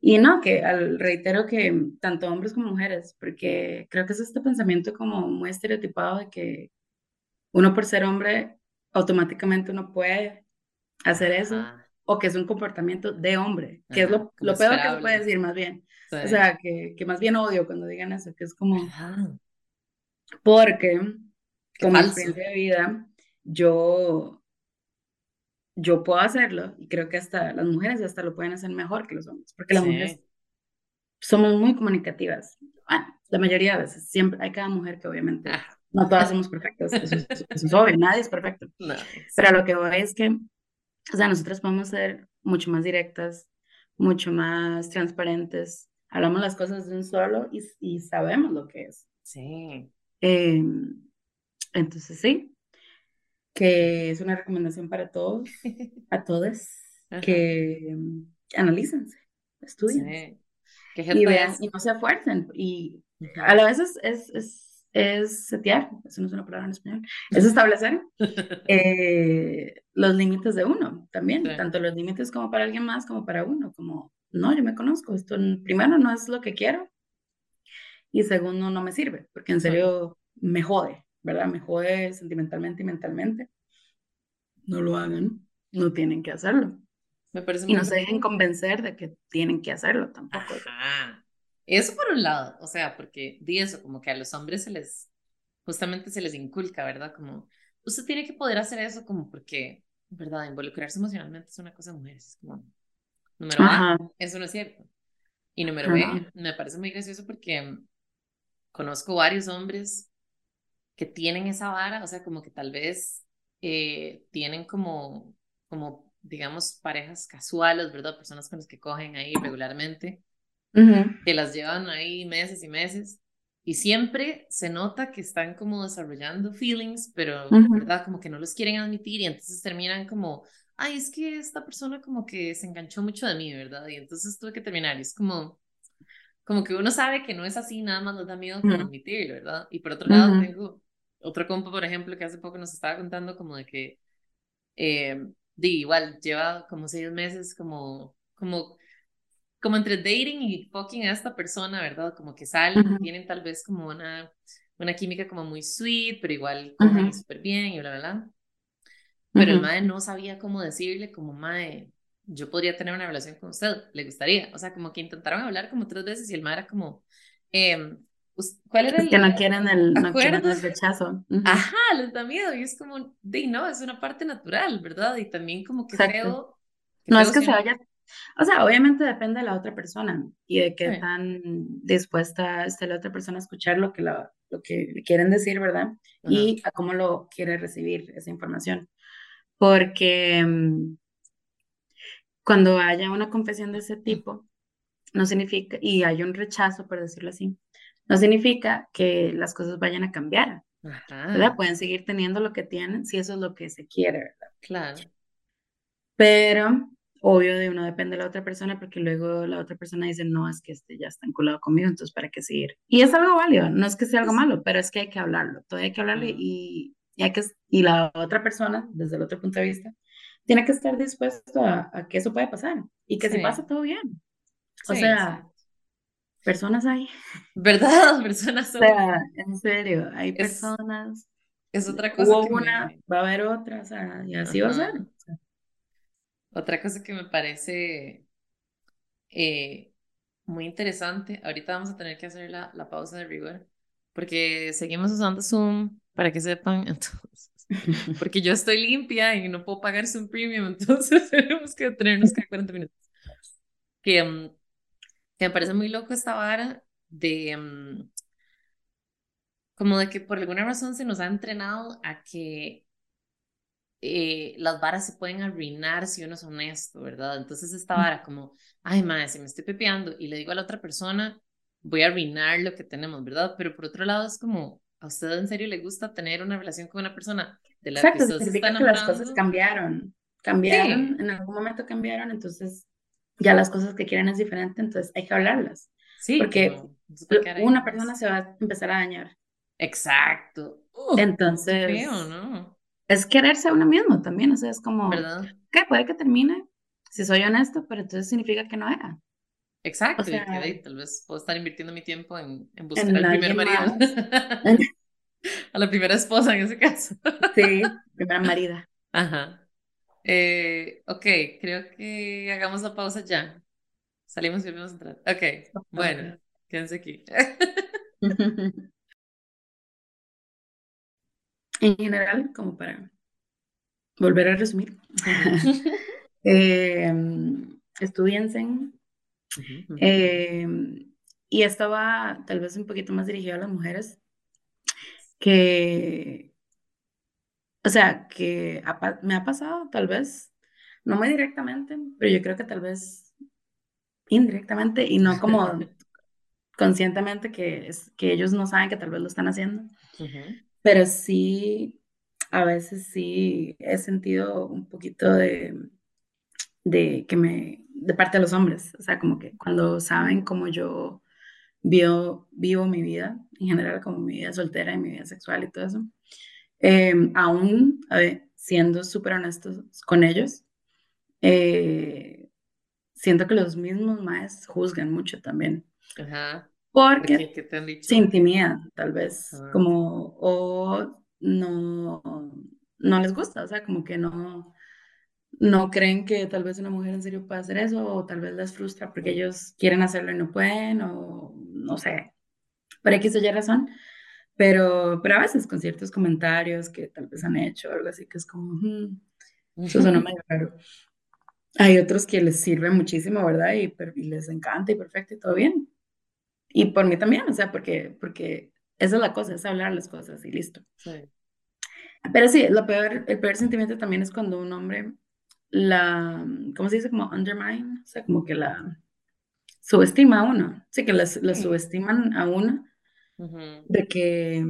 Y no, que al, reitero que tanto hombres como mujeres, porque creo que es este pensamiento como muy estereotipado de que uno por ser hombre automáticamente uno puede hacer eso, o que es un comportamiento de hombre, que es lo, lo peor que se puede decir más bien. O sea, que, que, más bien odio cuando digan eso, que es como... Porque, con mi experiencia de vida, yo, yo puedo hacerlo, y creo que hasta las mujeres hasta lo pueden hacer mejor que los hombres, porque las mujeres somos muy comunicativas. Bueno, la mayoría de veces, siempre hay cada mujer que obviamente... No todas somos perfectas, eso, es obvio, nadie es perfecto. Pero lo que voy es que, o sea, nosotros podemos ser mucho más directas, mucho más transparentes, hablamos las cosas de un solo y, y sabemos lo que es. Sí. Em, entonces, sí, que es una recomendación para todos, a todos, que analícense, estudien. y vean, y no se esfuercen. Y a la vez es, es es setear, eso no es una palabra en español, es establecer eh, los límites de uno también, tanto los límites como para alguien más como para uno, como no, yo me conozco, esto primero no es lo que quiero y segundo no me sirve, porque en serio me jode, ¿verdad? Me jode sentimentalmente y mentalmente. No lo hagan, no tienen que hacerlo. Me parece y no se dejen convencer de que tienen que hacerlo tampoco. Eso por un lado, o sea, porque di eso, como que a los hombres se les, justamente se les inculca, ¿verdad? Como, usted tiene que poder hacer eso como porque, ¿verdad? Involucrarse emocionalmente es una cosa de mujeres, es como, número A, eso no es cierto. Y número B, me parece muy gracioso porque conozco varios hombres que tienen esa vara, o sea, como que tal vez eh, tienen como, como, digamos, parejas casuales, ¿verdad? Personas con las que cogen ahí regularmente, que las llevan ahí meses y meses. Y siempre se nota que están como desarrollando feelings, pero, ¿verdad? Como que no los quieren admitir y entonces terminan como, ay, es que esta persona como que se enganchó mucho de mí, ¿verdad? Y entonces tuve que terminar. Y es como, como que uno sabe que no es así, nada más nos da miedo como admitirlo, ¿verdad? Y por otro lado, tengo otro compa, por ejemplo, que hace poco nos estaba contando como de que, eh, igual, lleva como seis meses como, como, como entre dating y fucking a esta persona, ¿verdad? Como que salen, tienen tal vez como una, una química como muy sweet, pero igual comen súper bien y bla, bla, bla. Pero el madre no sabía cómo decirle, como madre, yo podría tener una relación con usted, le gustaría. O sea, como que intentaron hablar como tres veces y el madre era como, eh, ¿cuál era el...? que no quieren el, no quieren el rechazo. Ajá, les da miedo y es como, de no, es una parte natural, ¿verdad? Y también como que creo... no es que se vaya o sea, obviamente depende de la otra persona y de qué tan dispuesta esté la otra persona a escuchar lo que, lo que le quieren decir, ¿verdad? Y a cómo lo quiere recibir esa información. Porque mm, cuando haya una confesión de ese tipo, no significa, y hay un rechazo, por decirlo así, no significa que las cosas vayan a cambiar. ¿verdad? Pueden seguir teniendo lo que tienen si eso es lo que se quiere, ¿verdad? Claro. Pero, obvio, de uno depende de la otra persona, porque luego la otra persona dice, no, es que este ya está enculado conmigo, entonces, ¿para qué seguir? Y es algo válido, no es que sea algo malo, pero es que hay que hablarlo, todavía hay que hablarlo y, y, hay que, y la otra persona, desde el otro punto de vista, tiene que estar dispuesto a, que eso puede pasar y que si pasa todo bien. O sea, personas hay. ¿Verdad? Personas son. O sea, en serio, hay personas. Es otra cosa. Hubo una, va a haber otra, o sea, y así va a ser. Otra cosa que me parece eh, muy interesante, ahorita vamos a tener que hacer la, la pausa de rigor, porque seguimos usando Zoom, para que sepan, entonces porque yo estoy limpia y no puedo pagarse un premium, entonces tenemos que tenernos cada 40 minutos. Que, mm, que, me parece muy loco esta vara de mm, como de que por alguna razón se nos ha entrenado a que eh, las varas se pueden arruinar si uno es honesto, ¿verdad? Entonces esta vara como, ay, madre, si me estoy pepeando y le digo a la otra persona, voy a arruinar lo que tenemos, ¿verdad? Pero por otro lado es como, ¿A usted en serio le gusta tener una relación con una persona de la Exacto, que significa que las cosas cambiaron, cambiaron, en algún momento cambiaron, entonces ya las cosas que quieren es diferente, entonces hay que hablarlas. Sí. Porque una persona se va a empezar a dañar. Exacto. entonces, ¿no? es quererse a uno mismo también, o sea, es como, ¿verdad? Que puede que termine, si soy honesto, pero entonces significa que no era. Exacto, y tal vez puedo estar invirtiendo mi tiempo en, en buscar al primer marido. a la primera esposa en ese caso. sí, primera marida. Ajá. Eh, ok, creo que hagamos la pausa ya. Salimos y volvemos a entrar. Ok, bueno, quédense aquí. en general, como para volver a resumir, eh, estudiense Em, y esto va tal vez un poquito más dirigido a las mujeres, que, o sea, que me ha pasado tal vez, no muy directamente, pero yo creo que tal vez indirectamente y no como conscientemente que, es, que ellos no saben que tal vez lo están haciendo, pero sí, a veces sí he sentido un poquito de, de que me de parte de los hombres, o sea, como que cuando saben cómo yo vivo, vivo mi vida, en general como mi vida soltera y mi vida sexual y todo eso, em, aún siendo súper honestos con ellos, eh, siento que los mismos maes juzgan mucho también. Ajá. Porque ¿Qué dicho? se intimidan, tal vez, como, o no, no les gusta, o sea, como que no, no creen que tal vez una mujer en serio pueda hacer eso, o tal vez les frustra porque ellos quieren hacerlo y no pueden, o no sé, por X o Y razón. Pero, pero a veces con ciertos comentarios que tal vez han hecho o algo así, que es como, hmm, eso suena medio raro. Hay otros que les sirve muchísimo, ¿verdad? Y, y, les encanta y perfecto y todo bien. Y por mí también, o sea, porque, porque esa es la cosa, es hablar las cosas y listo. Pero sí, lo peor, el peor sentimiento también es cuando un hombre la, ¿cómo se dice? Como undermine, o sea, como que la subestima a uno, sí, que la, subestiman a uno, de que,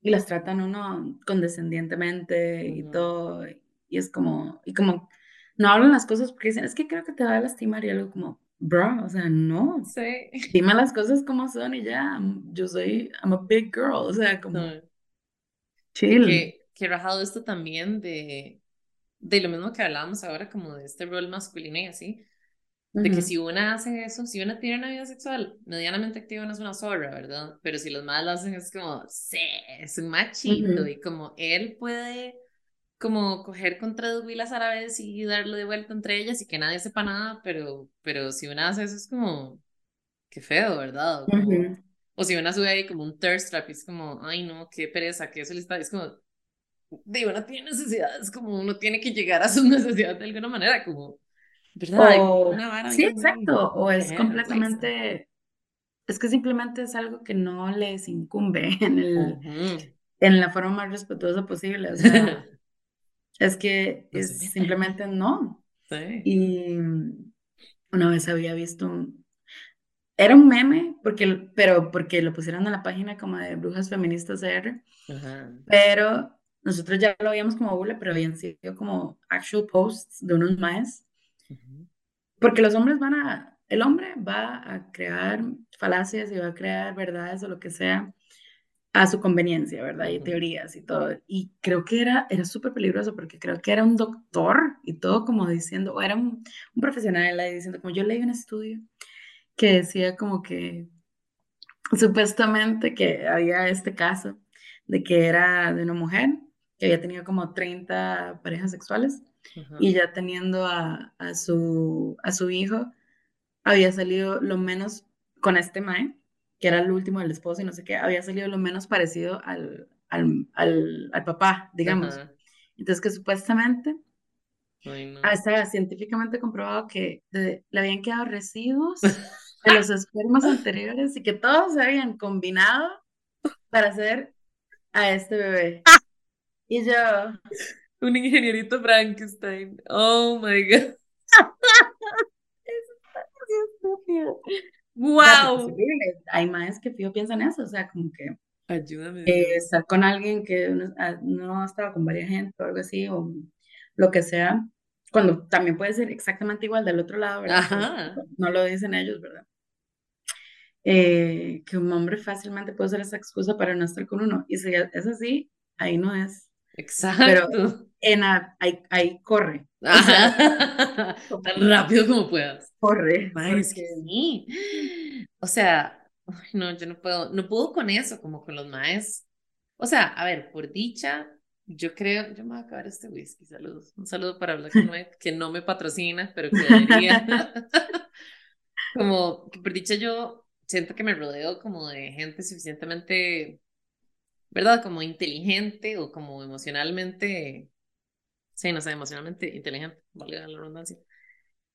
y las tratan uno condescendiente y todo, y es como, y como, no hablan las cosas porque dicen, es que creo que te va a lastimar y algo como, bro, o sea, no. Sí. Dime las cosas como son y ya, yo soy, I'm a big girl, o sea, como, chill. Que, que rajado esto también de, de lo mismo que hablábamos ahora, como de este rol masculino y así, de que si una hace eso, si una tiene una vida sexual medianamente activa, no es una zorra, ¿verdad? Pero si los más lo hacen es como, sí, es un machito y como él puede como coger con tres huilas árabes y darlo de vuelta entre ellas y que nadie sepa nada, pero, pero si una hace eso es como, qué feo, ¿verdad? O, si una sube ahí como un thirst trap y es como, ay no, qué pereza, que eso le está, es como, de uno tiene necesidades, como uno tiene que llegar a sus necesidades de alguna manera, como, ¿verdad? una sí, exacto, o es completamente, es que simplemente es algo que no les incumbe en el, en la forma más respetuosa posible, o sea, es que es simplemente no. Sí. Y una vez había visto un, era un meme, porque, pero porque lo pusieron en la página como de Brujas Feministas R, pero nosotros ya lo veíamos como burla, pero habían sido como actual posts de unos Porque los hombres van a, el hombre va a crear falacias y va a crear verdades o lo que sea a su conveniencia, ¿verdad? Y teorías y todo. Y creo que era, era súper peligroso porque creo que era un doctor y todo como diciendo, o era un, un profesional ahí diciendo, como yo leí un estudio que decía como que supuestamente que había este caso de que era de una mujer que había tenido como 30 parejas sexuales y ya teniendo a, a, su, a su hijo, había salido lo menos con este mae, que era el último del esposo y no sé qué, había salido lo menos parecido al, al, al, papá, digamos. Entonces que supuestamente estaba científicamente comprobado que le habían quedado residuos de los espermas anteriores y que todos se habían combinado para hacer a este bebé. Y yo. Un ingenierito Frankenstein. Oh my God. ¡Wow! Hay más que piensan piensan eso, o sea, como que. Ayúdame. Eh, estar con alguien que ah, no, estaba con varias gente o algo así, o lo que sea, cuando también puede ser exactamente igual del otro lado, ¿verdad? Ajá. No lo dicen ellos, ¿verdad? Eh, que un hombre fácilmente puede usar esa excusa para no estar con uno. Y si es así, ahí no es. Exacto. Pero en ahí, ahí, corre. Tan rápido como puedas. Corre. Es que sí. O sea, no, yo no puedo, no puedo con eso, como con los maes. O sea, a ver, por dicha, yo creo, yo me voy a acabar este whisky, saludos. Un saludo para Black White, que no me patrocina, pero que debería. como que por dicha yo siento que me rodeo como de gente suficientemente ¿verdad? Como inteligente o como emocionalmente, sí, no sé, emocionalmente inteligente, valga la redundancia.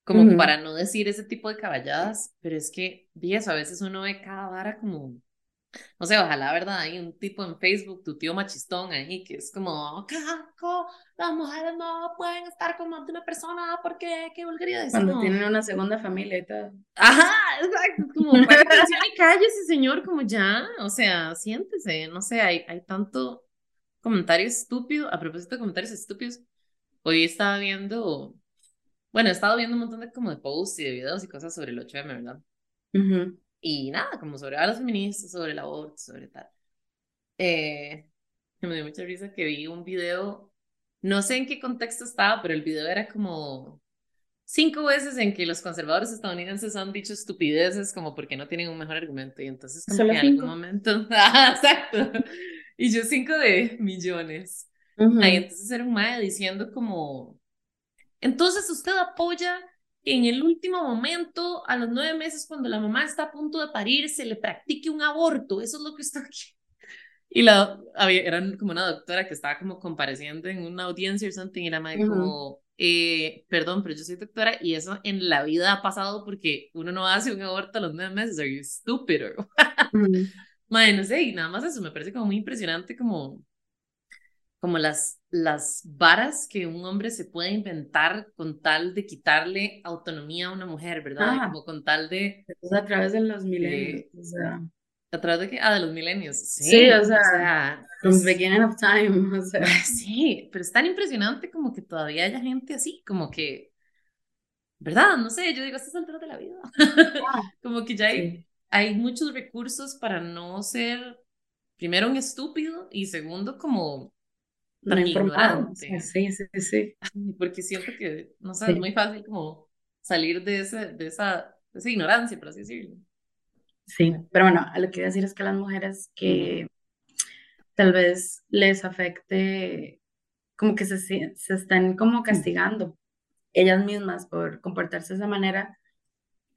Como para no decir ese tipo de caballadas, pero es que, días a veces uno ve cada vara como, no sé, ojalá, ¿verdad? Hay un tipo en Facebook, tu tío machistón ahí, que es como, Caco, las mujeres no pueden estar con más de una persona porque qué vulgaridad es. Cuando tienen una segunda familia y todo. Ajá, exacto, es como, atención y cállese, señor, como ya, o sea, siéntese, no sé, hay, hay tanto comentario estúpido, a propósito de comentarios estúpidos, hoy estaba viendo, bueno, he estado viendo un montón de como de posts y de videos y cosas sobre el 8M, ¿verdad? Y nada, como sobre a las feministas, sobre el aborto, sobre tal. Eh, me dio mucha risa que vi un video, no sé en qué contexto estaba, pero el video era como, cinco veces en que los conservadores estadounidenses han dicho estupideces como porque no tienen un mejor argumento y entonces como que en algún momento, exacto, y yo cinco de millones. Ahí entonces era un mae diciendo como, entonces usted apoya que en el último momento, a los nueve meses, cuando la mamá está a punto de parir, se le practique un aborto, eso es lo que usted quiere. Y la, había, era como una doctora que estaba como compareciendo en una audiencia o something, y la madre como, eh, perdón, pero yo soy doctora y eso en la vida ha pasado porque uno no hace un aborto a los nueve meses, are you stupid? Madre, no sé, y nada más eso me parece como muy impresionante como, como las, las varas que un hombre se puede inventar con tal de quitarle autonomía a una mujer, ¿verdad? Ah. como con tal de... a través de los milenios, o sea... ¿A través de qué? Ah, de los milenios. Sí, sí o sea, from beginning of time, o sea. Sí, pero es tan impresionante como que todavía haya gente así, como que, ¿verdad? No sé, yo digo, estas alturas de la vida. Ah, como que ya hay, hay muchos recursos para no ser, primero, un estúpido y segundo, como tan. Sí, sí, sí. Porque siento que, no sé, es muy fácil como salir de, ese, de, esa, de esa ignorancia, por así decirlo. Sí, pero bueno, lo que quiero decir es que las mujeres que tal vez les afecte, como que se, se están como castigando ellas mismas por comportarse de esa manera,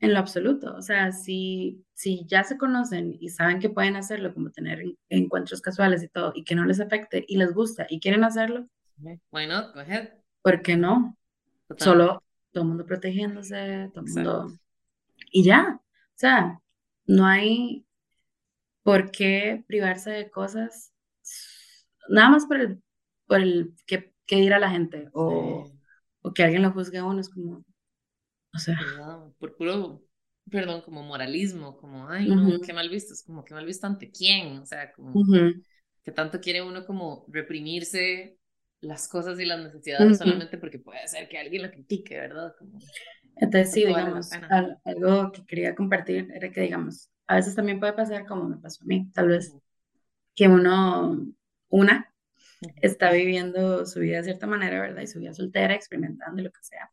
en lo absoluto. O sea, si, si ya se conocen y saben que pueden hacerlo, como tener encuentros casuales y todo, y que no les afecte y les gusta y quieren hacerlo, bueno, go ahead. ¿Por qué no? Solo todo el mundo protegiéndose, todo el mundo... Y ya, o sea, no hay por qué privarse de cosas nada más por el, por el que, que dirá la gente o, o, que alguien lo juzgue a uno, es como, o sea. por puro, perdón, como moralismo, como, ay, no, qué mal visto, es como, qué mal visto ante quién, o sea, como, que tanto quiere uno como reprimirse las cosas y las necesidades solamente porque puede ser que alguien lo critique, ¿verdad? Como, entonces, sí, digamos, algo que quería compartir era que, digamos, a veces también puede pasar como me pasó a mí, tal vez, que uno, una, está viviendo su vida de cierta manera, ¿verdad? Y su vida soltera, experimentando y lo que sea.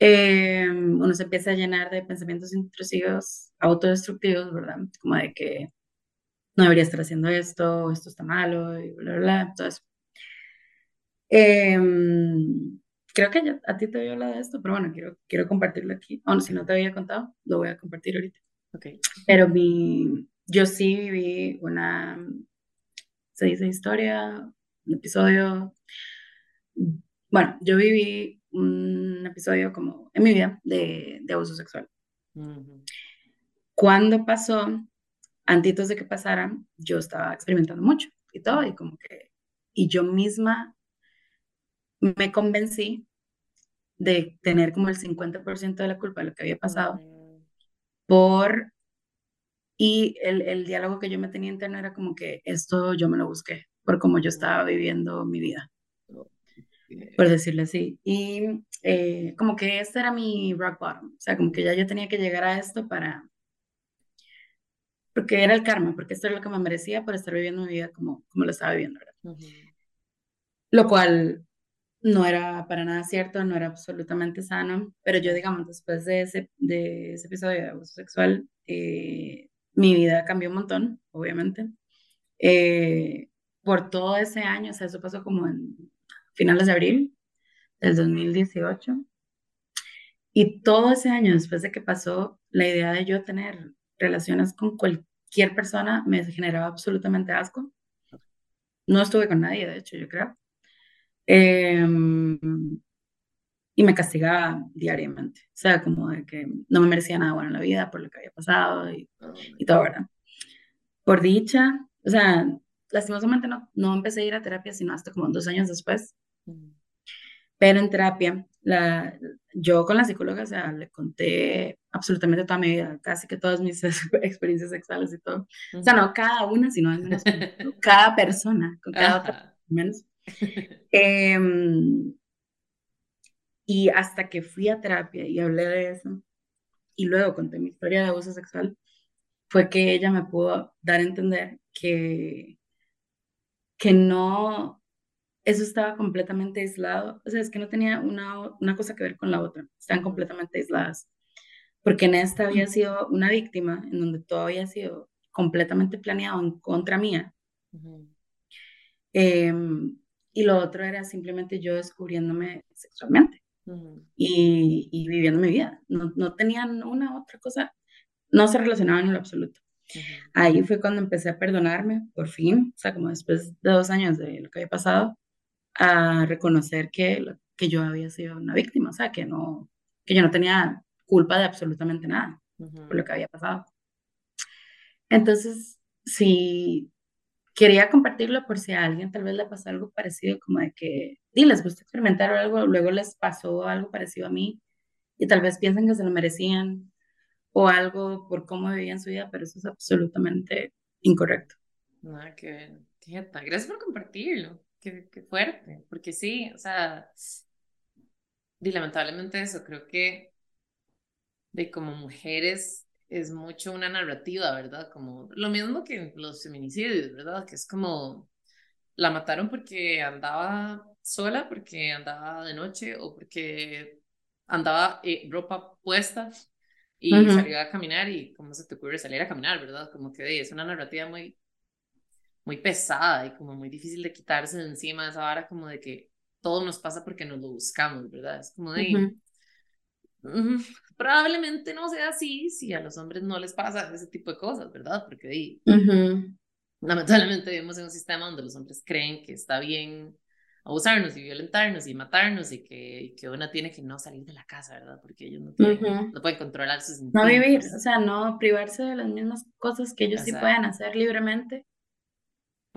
Em, uno se empieza a llenar de pensamientos intrusivos, autodestructivos, ¿verdad? Como de que no debería estar haciendo esto, esto está malo, y bla, bla, bla, todo eso. Em, creo que ya, a ti te había hablado de esto, pero bueno, quiero, quiero compartirlo aquí. Aún si no te había contado, lo voy a compartir ahorita. Okay. Pero mi, yo sí viví una, se dice historia, un episodio. Bueno, yo viví un episodio como en mi vida de, de abuso sexual. Cuando pasó, antes de que pasara, yo estaba experimentando mucho y todo, y como que, y yo misma me convencí de tener como el 50% de la culpa de lo que había pasado por y el, el, diálogo que yo me tenía interno era como que esto yo me lo busqué por cómo yo estaba viviendo mi vida por decirlo así y eh, como que este era mi rock bottom o sea como que ya yo tenía que llegar a esto para porque era el karma porque esto era lo que me merecía por estar viviendo mi vida como, como lo estaba viviendo ¿verdad? lo cual no era para nada cierto, no era absolutamente sano, pero yo, digamos, después de ese, de ese episodio de abuso sexual, eh, mi vida cambió un montón, obviamente. Eh, por todo ese año, o sea, eso pasó como en finales de abril del 2018. Y todo ese año después de que pasó, la idea de yo tener relaciones con cualquier persona me generaba absolutamente asco. No estuve con nadie, de hecho, yo creo. Em, y me castigaba diariamente. O sea, como de que no me merecía nada bueno en la vida por lo que había pasado y, y todo, ¿verdad? Por dicha, o sea, lastimosamente no, no empecé a ir a terapia sino hasta como dos años después. Pero en terapia, la, yo con la psicóloga, o sea, le conté absolutamente toda mi vida, casi que todas mis experiencias sexuales y todo. O sea, no cada una, sino al menos cada persona, con cada otra, menos. Em, y hasta que fui a terapia y hablé de eso, y luego conté mi historia de abuso sexual, fue que ella me pudo dar a entender que, que no eso estaba completamente aislado. O sea, es que no tenía una, una cosa que ver con la otra. Estaban completamente aisladas. Porque en esta había sido una víctima en donde todo había sido completamente planeado en contra mía. Em, y lo otro era simplemente yo descubriéndome sexualmente y, y, viviendo mi vida. No, no tenían una otra cosa, no se relacionaban en lo absoluto. Ahí fue cuando empecé a perdonarme, por fin, o sea, como después de dos años de lo que había pasado, a reconocer que, que yo había sido una víctima, o sea, que, no, que yo no tenía culpa de absolutamente nada por lo que había pasado. Entonces, sí, quería compartirlo por si a alguien tal vez le pasó algo parecido, como de que, di, les gusta experimentar algo, luego les pasó algo parecido a mí y tal vez piensan que se lo merecían o algo por cómo vivían su vida, pero eso es absolutamente incorrecto. Nada, que Gracias por compartirlo. Qué, qué, fuerte. Porque sí, o sea, y lamentablemente eso, creo que de como mujeres es mucho una narrativa, ¿verdad? Como lo mismo que los feminicidios, ¿verdad? Que es como la mataron porque andaba sola, porque andaba de noche o porque andaba eh, ropa puesta y salió a caminar y cómo se te ocurre salir a caminar, ¿verdad? Como que es una narrativa muy, muy pesada y como muy difícil de quitarse de encima de esa vara como de que todo nos pasa porque nos lo buscamos, ¿verdad? Es como de... probablemente no sea así si a los hombres no les pasa ese tipo de cosas, ¿verdad? Porque ahí, lamentablemente vivimos en un sistema donde los hombres creen que está bien abusarnos y violentarnos y matarnos y que, que una tiene que no salir de la casa, ¿verdad? Porque ellos no, no pueden controlar sus No vivir, o sea, no privarse de las mismas cosas que ellos sí pueden hacer libremente.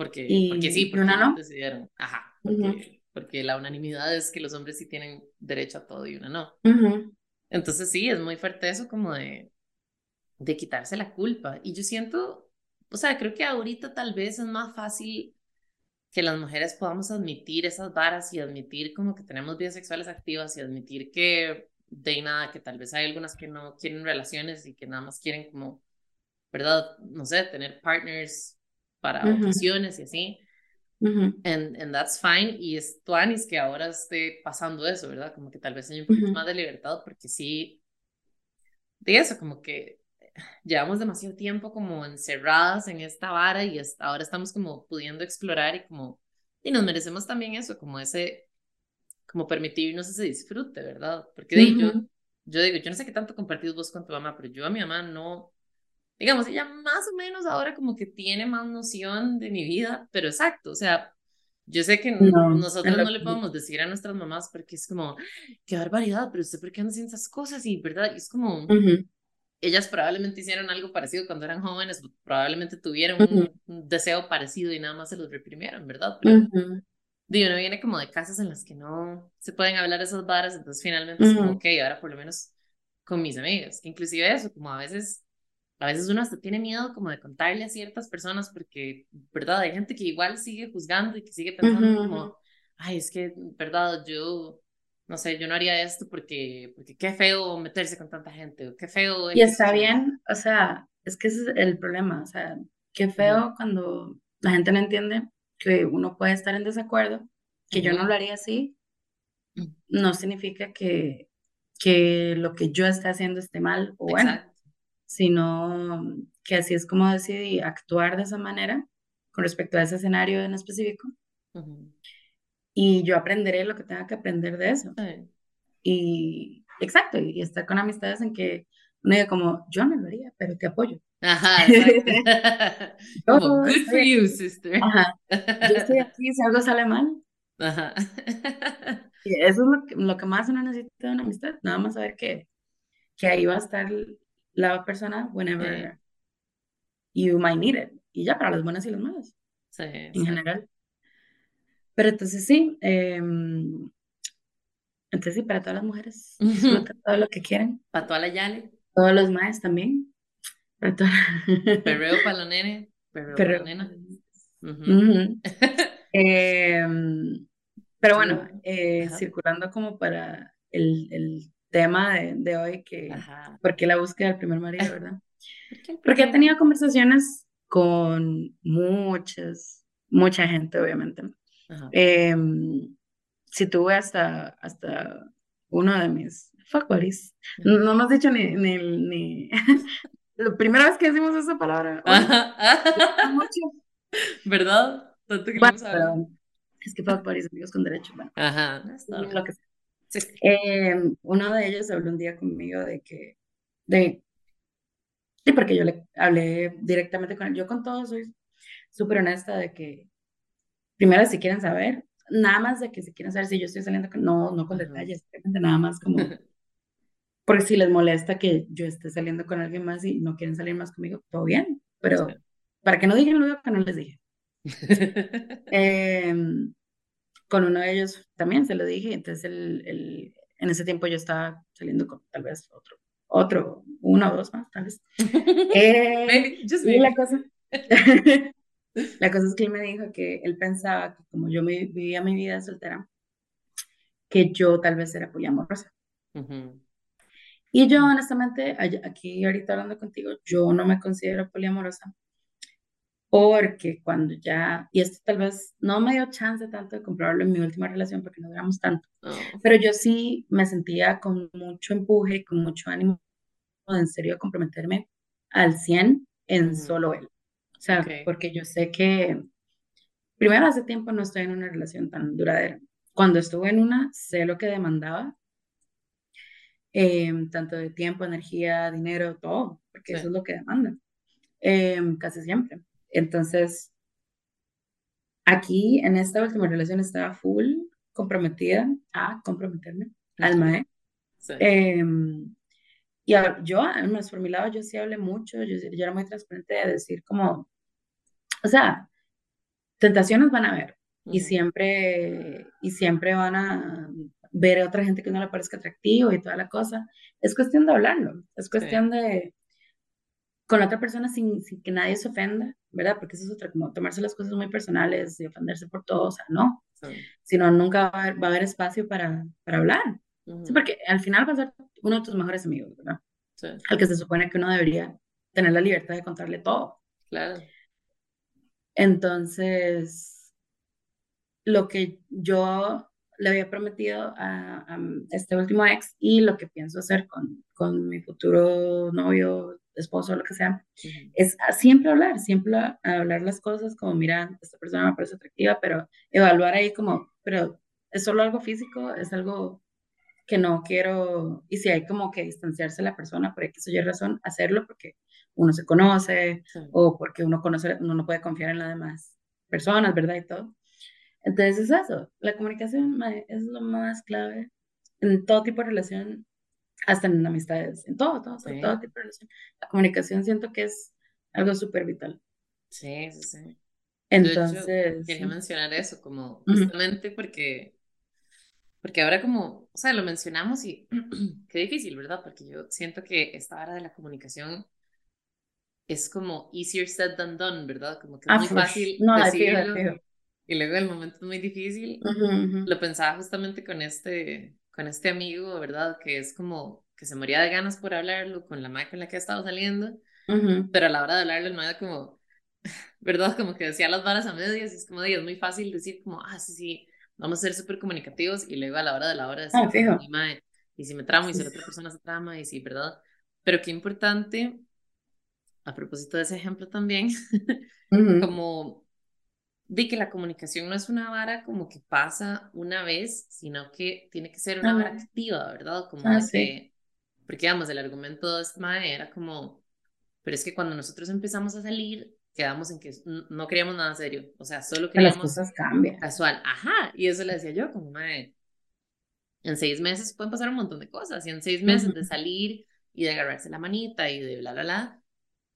Porque, porque sí, porque una no. decidieron. Ajá, porque, porque, la unanimidad es que los hombres sí tienen derecho a todo y una no. Entonces sí, es muy fuerte eso como de, de quitarse la culpa. Y yo siento, o sea, creo que ahorita tal vez es más fácil que las mujeres podamos admitir esas varas y admitir como que tenemos vidas sexuales activas y admitir que de nada, que tal vez hay algunas que no quieren relaciones y que nada más quieren como, ¿verdad? No sé, tener partners para ocasiones y así. and, and, that's fine. Y es Tuanis que ahora esté pasando eso, ¿verdad? Como que tal vez haya un poquito más de libertad porque sí, de eso, como que llevamos demasiado tiempo como encerradas en esta vara y hasta ahora estamos como pudiendo explorar y como, y nos merecemos también eso, como ese, como permitirnos ese disfrute, ¿verdad? Porque de, yo, yo digo, yo no sé qué tanto compartís vos con tu mamá, pero yo a mi mamá no, digamos, ella más o menos ahora como que tiene más noción de mi vida, pero exacto, o sea, yo sé que nosotros no le podemos decir a nuestras mamás porque es como, qué barbaridad, pero usted por qué anda haciendo esas cosas y, ¿verdad? Y es como, ellas probablemente hicieron algo parecido cuando eran jóvenes, probablemente tuvieron un, deseo parecido y nada más se los reprimieron, ¿verdad? Pero digo, uno viene como de casas en las que no se pueden hablar esas varas, entonces finalmente es como, ok, ahora por lo menos con mis amigas, inclusive eso, como a veces, a veces uno hasta tiene miedo como de contarle a ciertas personas porque, ¿verdad? Hay gente que igual sigue juzgando y que sigue pensando como, ay, es que, ¿verdad? Yo no sé, yo no haría esto porque, porque qué feo meterse con tanta gente, qué feo. Y está bien, o sea, es que ese es el problema, o sea, qué feo cuando la gente no entiende que uno puede estar en desacuerdo, que yo no lo haría así, mm. no significa que, que lo que yo esté haciendo esté mal o bueno, sino que así es como decidí actuar de esa manera con respecto a ese escenario en específico y yo aprenderé lo que tenga que aprender de eso. Y exacto, y estar con amistades en que uno diga como, yo no lo haría, pero te apoyo. Ajá, como, good for you, sister. Ajá, yo estoy aquí, si algo sale mal. Ajá. Y eso es lo que, lo que más uno necesita de una amistad, nada más saber que, que ahí va a estar la persona whenever you might need it. Y ya, para las buenas y las malas. Sí, en general. Pero entonces sí, em, entonces sí, para todas las mujeres, todo lo que quieran. Para toda la Yale. Todos los maes también. Para Perreo para los nenes, perreo, para nena. Em, pero bueno, eh, circulando como para el, el tema de, de, hoy, que ¿por qué la búsqueda del primer marido, verdad? Porque he tenido conversaciones con muchas, mucha gente, obviamente Em, si tuve hasta, hasta uno de mis fuck buddies. No, no hemos dicho ni, ni, ni... la primera vez que decimos esa palabra. ¿Verdad? Tanto que bueno, es que fuck buddies, amigos con derecho. Bueno, Ajá. Lo que em, uno de ellos habló un día conmigo de que, de, sí, porque yo le hablé directamente con él. Yo con todos soy súper honesta de que, primero, si quieren saber, nada más de que si quieren saber si yo estoy saliendo con, no, no con detalles, nada más como, porque si les molesta que yo esté saliendo con alguien más y no quieren salir más conmigo, todo bien, pero para que no digan lo que no les dije. Em, con uno de ellos también se lo dije, entonces el, el, en ese tiempo yo estaba saliendo con tal vez otro, otro, uno o dos más, tal vez. Eh, la cosa. La cosa es que él me dijo que él pensaba que como yo me, vivía mi vida soltera, que yo tal vez era poliamorosa. Y yo honestamente, aquí ahorita hablando contigo, yo no me considero poliamorosa porque cuando ya, y esto tal vez no me dio chance tanto de comprobarlo en mi última relación porque no duramos tanto, oh. pero yo sí me sentía con mucho empuje, con mucho ánimo de en serio comprometerme al 100 en solo él. O sea, porque yo sé que, primero, hace tiempo no estoy en una relación tan duradera. Cuando estuve en una, sé lo que demandaba, em, tanto de tiempo, energía, dinero, todo, porque eso es lo que demanda, em, casi siempre. Entonces, aquí, en esta última relación, estaba full comprometida a comprometerme al MAE. Em, y yo, menos por mi lado, yo sí hablé mucho, yo, yo era muy transparente de decir como, o sea, tentaciones van a haber y siempre, y siempre van a ver a otra gente que no le parezca atractivo y toda la cosa. Es cuestión de hablarlo, es cuestión de con la otra persona sin, sin, que nadie se ofenda, ¿verdad? Porque eso es otra, como tomarse las cosas muy personales y ofenderse por todo, o sea, no. Sino nunca va a haber, va a haber espacio para, para hablar. sí, porque al final va a ser uno de tus mejores amigos, ¿verdad? Sí. Al que se supone que uno debería tener la libertad de contarle todo. Claro. Entonces, lo que yo le había prometido a, este último ex y lo que pienso hacer con, con mi futuro novio, esposo, lo que sea, es siempre hablar, siempre hablar las cosas como, mira, esta persona me parece atractiva, pero evaluar ahí como, pero es solo algo físico, es algo que no quiero, y si hay como que distanciarse la persona por X o Y razón, hacerlo porque uno se conoce o porque uno conoce, uno no puede confiar en las demás personas, ¿verdad? Y todo. Entonces es eso, la comunicación es lo más clave en todo tipo de relación, hasta en amistades, en todo, todo, todo tipo de relación. La comunicación siento que es algo súper vital. Sí, sí, sí. Entonces... quería mencionar eso, como justamente porque porque ahora como, o sea, lo mencionamos y qué difícil, ¿verdad? Porque yo siento que esta hora de la comunicación es como easier said than done, ¿verdad? Como que es ah, muy fácil no, decirlo y luego el momento es muy difícil. Lo pensaba justamente con este, con este amigo, ¿verdad? Que es como que se moría de ganas por hablarlo con la madre con la que ha estado saliendo, pero a la hora de hablarlo el madre como, ¿verdad? Como que decía las varas a medias y es como, es muy fácil decir como, ah, sí, sí, vamos a ser súper comunicativos y luego a la hora de la hora decir, ah, y si me tramo y si la otra persona se trama y si, ¿verdad? Pero qué importante, a propósito de ese ejemplo también, como de que la comunicación no es una vara como que pasa una vez, sino que tiene que ser una vara activa, ¿verdad? Como ah, que, porque digamos, el argumento de Mae era como, pero es que cuando nosotros empezamos a salir, quedamos en que no queríamos nada serio, o sea, solo queríamos las cosas cambian. casual, ajá, y eso le decía yo, como, madre, en seis meses pueden pasar un montón de cosas, y en seis meses de salir y de agarrarse la manita y de bla, bla, bla,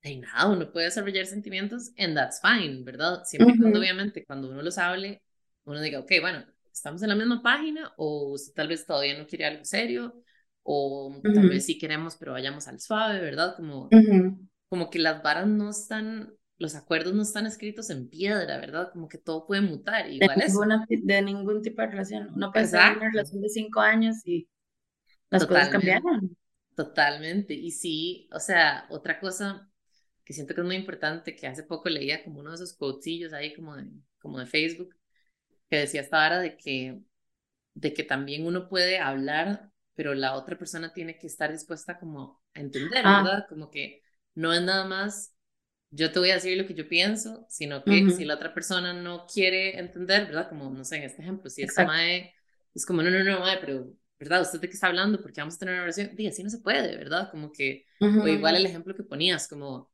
de nada, uno puede desarrollar sentimientos, and that's fine, ¿verdad? Siempre y cuando, obviamente, cuando uno los hable, uno diga, ok, bueno, estamos en la misma página, o usted tal vez todavía no quiere algo serio, o tal vez sí queremos, pero vayamos al suave, ¿verdad? Como, como que las varas no están los acuerdos no están escritos en piedra, ¿verdad? Como que todo puede mutar. Igual de, ninguna, de ningún tipo de relación. Uno puede estar una relación de cinco años y las cosas cambiaron. Totalmente. Y sí, o sea, otra cosa que siento que es muy importante, que hace poco leía como uno de esos quotesillos ahí como de, como de Facebook, que decía esta hora de que, de que también uno puede hablar, pero la otra persona tiene que estar dispuesta como a entender, Ah. ¿verdad? Como que no es nada más yo te voy a decir lo que yo pienso, sino que Ujú. si la otra persona no quiere entender, ¿verdad? Como, no sé, en este ejemplo, si esta mae es como, no, no, no, mae, pero, ¿verdad? ¿Usted de qué está hablando? Porque vamos a tener una relación. Diga, así no se puede, ¿verdad? Como que, o igual el ejemplo que ponías, como,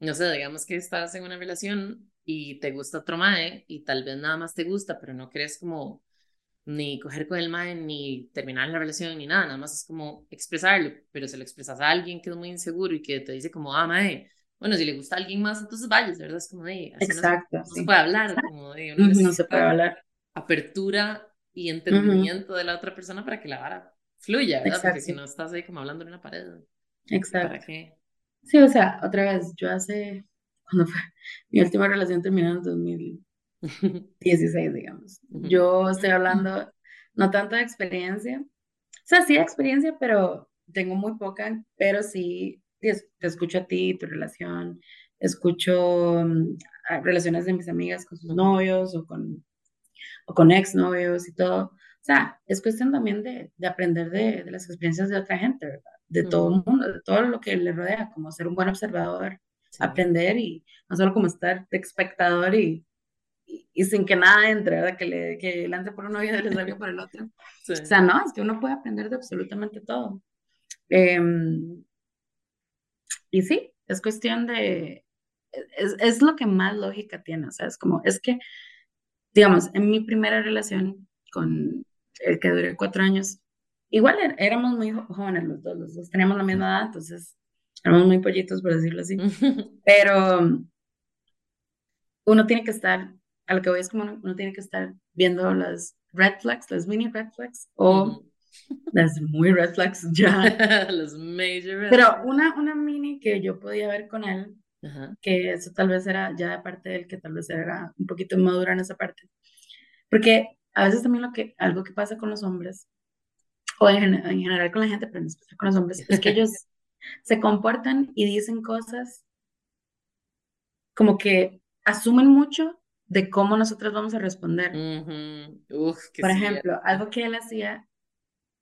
no sé, digamos que estás en una relación y te gusta otro mae y tal vez nada más te gusta, pero no querés como ni coger con el mae, ni terminar la relación, ni nada, nada más es como expresarlo, pero se lo expresas a alguien que es muy inseguro y que te dice como, ah, mae, bueno, si le gusta a alguien más, entonces vayas, ¿verdad? Es como de, Exacto, no, se, no sí. se puede hablar, como de, Ujú, No se puede hablar. apertura y entendimiento de la otra persona para que la vara fluya, ¿verdad? Porque si Exacto. no estás ahí como hablando en una pared, ¿para Exacto. qué? Sí, o sea, otra vez, yo hace, cuando fue mi última relación terminó en 2016, digamos. Yo estoy hablando no tanto de experiencia, o sea, sí de experiencia, pero tengo muy poca, pero sí te, es- te escucho a ti, tu relación, escucho mm, relaciones de mis amigas con sus novios o con, o con exnovios y todo. O sea, es cuestión también de, de aprender de, de las experiencias de otra gente, ¿verdad? De todo el mundo, de todo lo que le rodea, como ser un buen observador, Sí. aprender y no solo como estar de espectador y, y, y sin que nada entre, ¿verdad? Que le, que le entre por un oído y le salga por el otro. Sí. O sea, no, es que uno puede aprender de absolutamente todo. Em, y sí, es cuestión de, es, es lo que más lógica tiene, o sea, es como, es que, digamos, en mi primera relación con el que duré cuatro años, igual er- éramos muy jóvenes los dos, los dos teníamos la misma edad, entonces éramos muy pollitos, por decirlo así, pero uno tiene que estar, a lo que voy es como uno, uno tiene que estar viendo las red flags, las mini red flags, o las muy red flags ya. Los major red Pero una, una mini que yo podía ver con él, que eso tal vez era ya de parte de él, que tal vez era un poquito madura en esa parte. Porque a veces también lo que, algo que pasa con los hombres, o en, en general con la gente, pero en especial con los hombres, es que ellos se comportan y dicen cosas como que asumen mucho de cómo nosotros vamos a responder. Ujú. Uf, que Por sí, ejemplo, algo que él hacía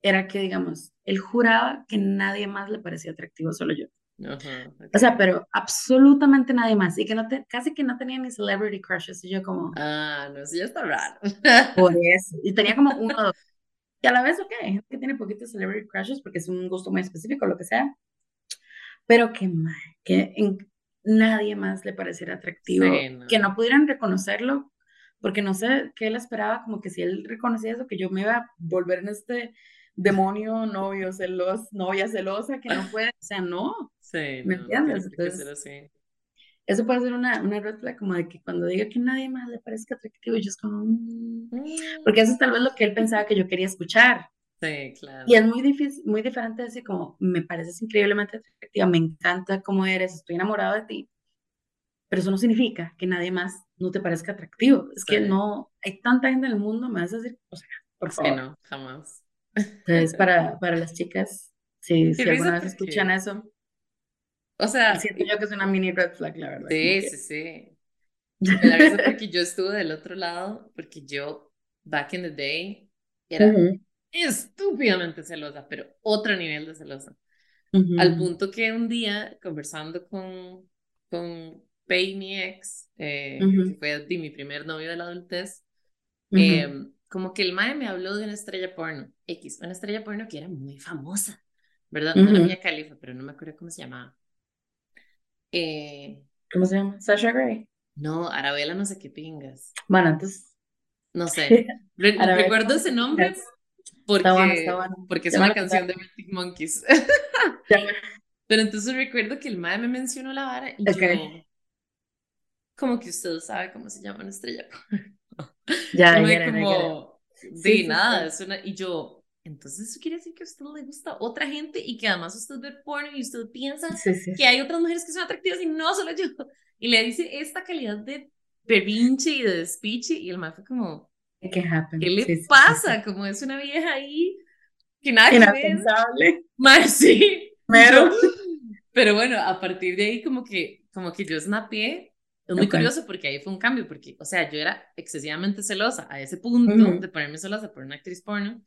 era que, digamos, él juraba que nadie más le parecía atractivo, solo yo. Ajá, O sea, pero absolutamente nadie más. Y que no te, casi que no tenía ni celebrity crushes. Y yo como, Ah, no, eso ya está raro. por eso. Y tenía como uno o dos. Y a la vez, ok, hay gente que tiene poquitos celebrity crushes porque es un gusto muy específico, lo que sea. Pero que, mae, que en- nadie más le pareciera atractivo. Sí, no. Que no pudieran reconocerlo. Porque no sé qué él esperaba, como que si él reconocía eso, que yo me iba a volver en este demonio novio celoso, novia celosa que no puede, o sea, no, Sí, ¿me no, entiendes? ser Entonces, así. Eso puede ser una, una red flag como de que cuando diga que nadie más le parezca atractivo, yo es como... "Mm". Porque eso es tal vez lo que él pensaba que yo quería escuchar. Sí, claro. Y es muy difícil, muy diferente decir como, me pareces increíblemente atractiva, me encanta cómo eres, estoy enamorado de ti. Pero eso no significa que nadie más no te parezca atractivo. Es que Sí. no, hay tanta gente en el mundo, me vas a decir, o sea, por Sí, favor. no, jamás. Entonces, para, para las chicas, si, Qué si alguna vez escuchan eso, o sea, siento yo que es una mini red flag, la verdad. sí, sí, sí. Me da risa porque yo estuve del otro lado, porque yo, back in the day, era Ujú, estúpidamente celosa, pero otro nivel de celosa. ujú, Al punto que un día, conversando con, con Pei, mi ex, eh, ujú, que fue mi primer novio de la adultez, eh, como que el mae me habló de una estrella porno, X, una estrella porno que era muy famosa, ¿verdad? No la Ujú. Mia Khalifa, pero no me acuerdo cómo se llamaba. Eh, ¿Cómo se llama? Sasha Grey. no, Arabella no sé qué pingas, Bueno, entonces, no sé. Re- recuerdo ese nombre pingas. Está bueno, está porque, bueno. porque es Ya una canción de. Arctic Monkeys. Ya Pero entonces recuerdo que el mae me mencionó la vara y Ok, yo, como que usted sabe cómo se llama una estrella ya, Y I me get it, I get it. como, Sí, de sí, nada, sí. es una, y yo, entonces eso quiere decir que a usted le gusta otra gente y que además usted ve porno y usted piensa Sí, sí. que hay otras mujeres que son atractivas y no solo yo. Y le dice esta calidad de berrinche y de despiche y el mae fue como. ¿qué le Sí, pasa? Como es una vieja ahí que nada. Inalcanzable. Mae, sí. Pero, pero bueno, a partir de ahí como que, como que yo snapeé Es muy curioso porque ahí fue un cambio, porque, o sea, yo era excesivamente celosa a ese punto de ponerme celosa por una actriz porno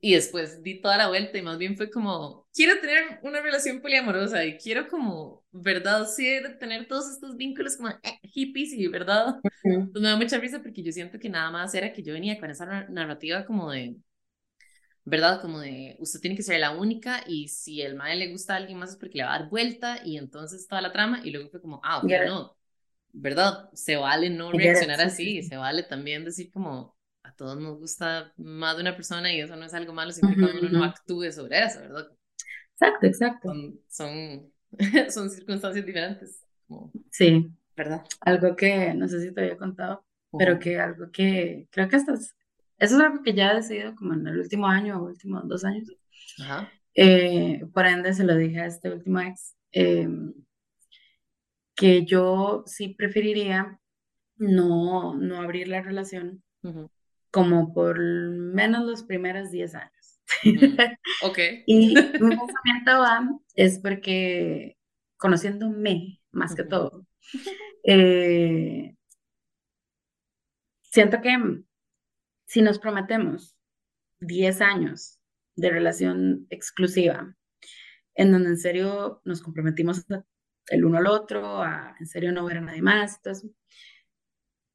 y después di toda la vuelta y más bien fue como, quiero tener una relación poliamorosa y quiero como, ¿verdad? Sí, tener todos estos vínculos como eh, hippies y, ¿verdad? Pues me da mucha risa porque yo siento que nada más era que yo venía con esa narrativa como de, ¿verdad? Como de, usted tiene que ser la única y si el madre le gusta a alguien más es porque le va a dar vuelta y entonces toda la trama y luego fue como, ah, ok, no, ¿verdad? Se vale no reaccionar así, se vale también decir como, a todos nos gusta más de una persona y eso no es algo malo siempre que uno no actúe sobre eso, ¿verdad? Exacto, exacto. Son, son, circunstancias diferentes. sí. ¿Verdad? Algo que no sé si te había contado, pero que algo que creo que estás, eso es algo que ya he decidido como en el último año o últimos dos años. Ajá. Eh, por ende, se lo dije a este último ex, em, que yo sí preferiría no, no abrir la relación como por menos los primeros 10 años. ok. y mi pensamiento va es porque conociéndome más que todo, eh, siento que si nos prometemos 10 años de relación exclusiva, en donde en serio nos comprometimos el uno al otro, a en serio no ver a nadie más, entonces,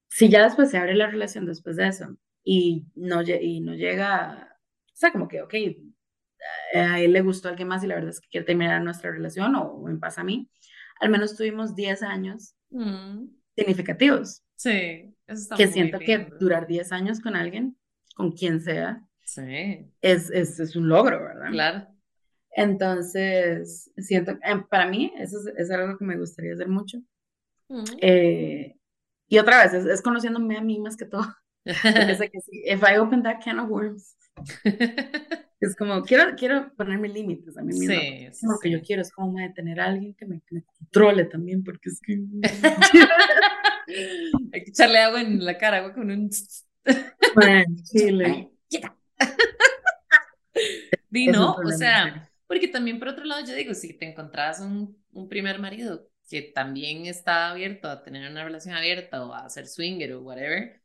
si ya después se abre la relación después de eso, y no, y no llega, o sea, como que, ok, a él le gustó a alguien más y la verdad es que quiere terminar nuestra relación o, en paz a mí, al menos tuvimos 10 años mm. significativos. Sí, eso está Que siento que durar 10 años con alguien, con quien sea, sí. es, es, es un logro, ¿verdad? Claro. Entonces, siento, eh, para mí, eso es, algo que me gustaría hacer mucho. Mm. Eh, y otra vez, es, es, conociéndome a mí más que todo. Porque que sí, if I open that can of worms, es como, quiero, quiero ponerme límites a mí misma. Sí, lo que yo quiero es como tener a alguien que me, me, controle también, porque es que... Hay que echarle agua en la cara, agua con un... bueno, chile. Di no, o sea, porque también por otro lado yo digo, si te encontrás un, un primer marido que también está abierto a tener una relación abierta o a ser swinger o whatever,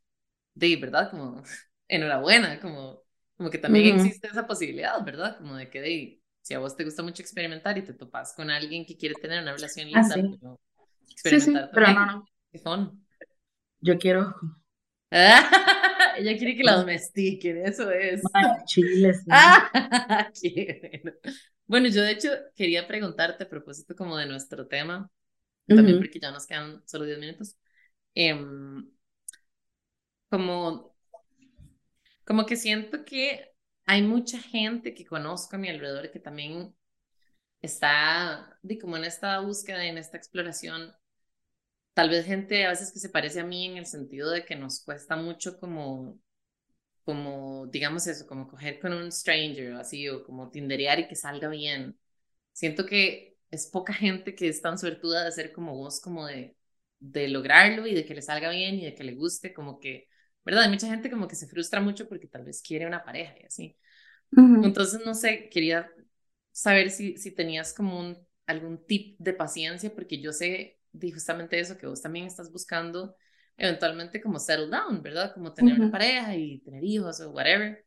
de verdad, como enhorabuena, como, como que también existe esa posibilidad, ¿verdad? Como de que de, si a vos te gusta mucho experimentar y te topas con alguien que quiere tener una relación ah, linda, pero experimentar sí, pero no, no. Qué Yo quiero. Ella quiere que la domestiquen, eso es. chiles. Ah, bueno. yo de hecho quería preguntarte a propósito como de nuestro tema, también porque ya nos quedan solo 10 minutos. Eh, como, como que siento que hay mucha gente que conozco a mi alrededor que también está de como en esta búsqueda, en esta exploración. Tal vez gente a veces que se parece a mí en el sentido de que nos cuesta mucho como, como digamos eso, como coger con un stranger o así, o como tinderear y que salga bien. Siento que es poca gente que es tan suertuda de ser como vos, como de, de lograrlo y de que le salga bien y de que le guste, como que ¿verdad? Hay mucha gente como que se frustra mucho porque tal vez quiere una pareja y así. Entonces, no sé, quería saber si, si tenías como un, algún tip de paciencia, porque yo sé de justamente eso, que vos también estás buscando eventualmente como settle down, ¿verdad? Como tener una pareja y tener hijos o whatever.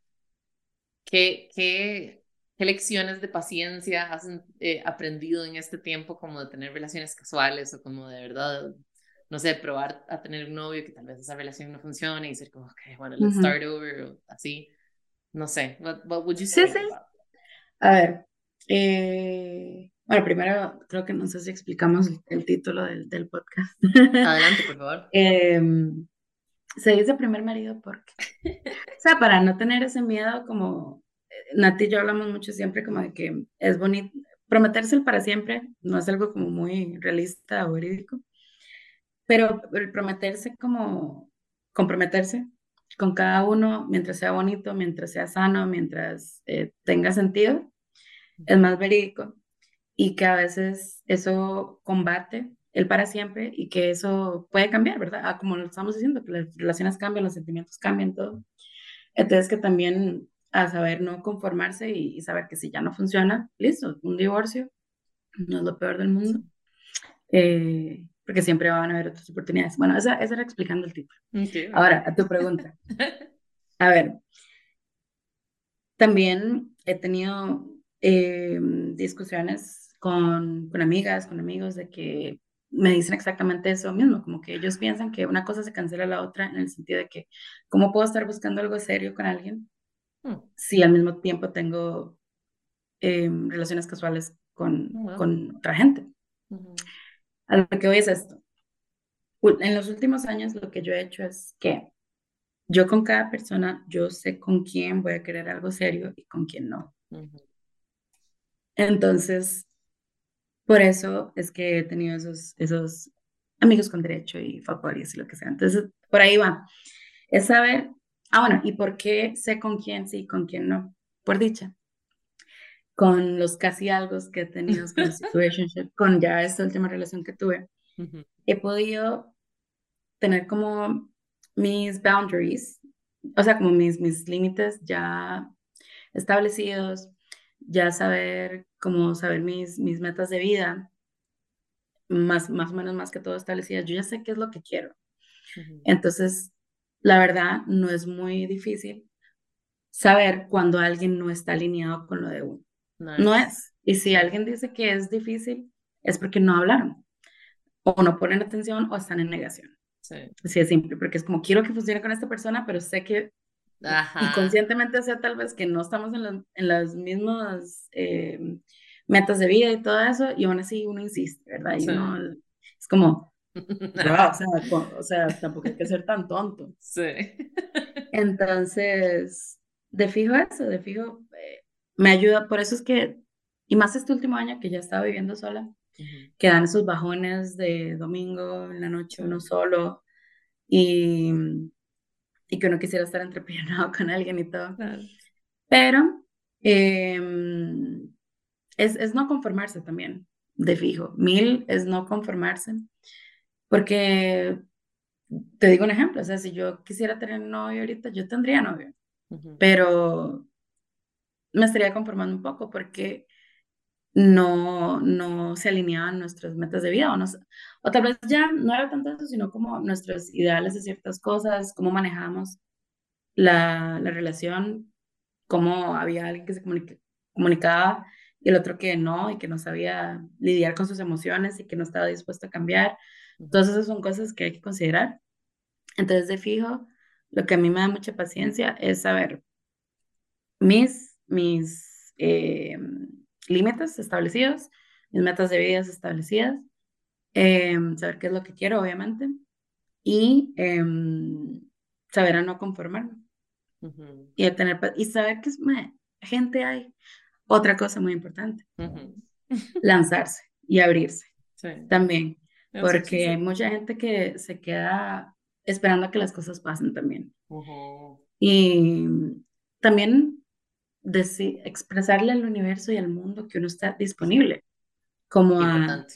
¿Qué, qué, qué lecciones de paciencia has eh, aprendido en este tiempo como de tener relaciones casuales o como de verdad no sé, probar a tener un novio que tal vez esa relación no funcione y ser como, ok, bueno, let's start over, o así. No sé, what, what would you say? Sí, sí. A ver, eh, bueno, primero creo que no sé si explicamos el, título del, del, podcast. Adelante, por favor. Em, se dice primer marido porque, o sea, para no tener ese miedo como, eh, Nati y yo hablamos mucho siempre como de que es bonito, prometerse el para siempre no es algo como muy realista o verídico, pero el prometerse como comprometerse con cada uno mientras sea bonito, mientras sea sano, mientras eh, tenga sentido, es más verídico y que a veces eso combate el para siempre y que eso puede cambiar, ¿verdad? Ah, como lo estamos diciendo, que las relaciones cambian, los sentimientos cambian, todo. Entonces que también a saber no conformarse y, saber que si ya no funciona, listo, un divorcio no es lo peor del mundo. Eh, porque siempre van a haber otras oportunidades. Bueno, esa, esa era explicando el título. Ahora, a tu pregunta. A ver, también he tenido eh, discusiones con, con amigas, con amigos, de que me dicen exactamente eso mismo, como que ellos piensan que una cosa se cancela la otra en el sentido de que, ¿cómo puedo estar buscando algo serio con alguien hmm. si al mismo tiempo tengo em, relaciones casuales con, con otra gente? A lo que voy es esto. En los últimos años lo que yo he hecho es que yo con cada persona, yo sé con quién voy a querer algo serio y con quién no. Entonces, por eso es que he tenido esos, esos amigos con derecho y favores y lo que sea. Entonces, por ahí va. Es saber, ah, bueno, ¿y por qué sé con quién sí y con quién no? Por dicha. Con los casi algo que he tenido con situationship, con ya esta última relación que tuve, he podido tener como mis boundaries, o sea, como mis, mis límites ya establecidos, ya saber, como saber mis, mis metas de vida, más, más o menos más que todo establecidas, yo ya sé qué es lo que quiero. Entonces, la verdad, no es muy difícil saber cuando alguien no está alineado con lo de uno. No es. Y si alguien dice que es difícil, es porque no hablaron, o no ponen atención, o están en negación. Sí. Así es simple, porque es como quiero que funcione con esta persona, pero sé que y conscientemente sea tal vez que no estamos en, en las mismas eh, metas de vida y todo eso, y aún así uno insiste, ¿verdad? Y uno, es como, o, sea, o sea, tampoco hay que ser tan tonto. Sí. Entonces, de fijo eso, de fijo, eh, me ayuda, por eso es que, y más este último año que ya estaba viviendo sola, que dan esos bajones de domingo en la noche uno solo, y y que uno quisiera estar entrepionado con alguien y todo. Pero em, es, es no conformarse también, de fijo. Mil es no conformarse, porque te digo un ejemplo, o sea, si yo quisiera tener novio ahorita, yo tendría novio, pero me estaría conformando un poco porque no, no se alineaban nuestras metas de vida o, no, o tal vez ya no era tanto eso, sino como nuestros ideales de ciertas cosas, cómo manejamos la, la relación, cómo había alguien que se comunicaba y el otro que no y que no sabía lidiar con sus emociones y que no estaba dispuesto a cambiar. Todas esas son cosas que hay que considerar. Entonces, de fijo, lo que a mí me da mucha paciencia es saber mis, mis, eh, límites establecidos, mis metas de vida establecidas, em, saber qué es lo que quiero, obviamente, y em, saber a no conformarme. y, tener, y saber que es, gente hay. Otra cosa muy importante, lanzarse y abrirse también, porque hay mucha gente que se queda esperando a que las cosas pasen también. Y también expresarle al universo y al mundo que uno está disponible, como a,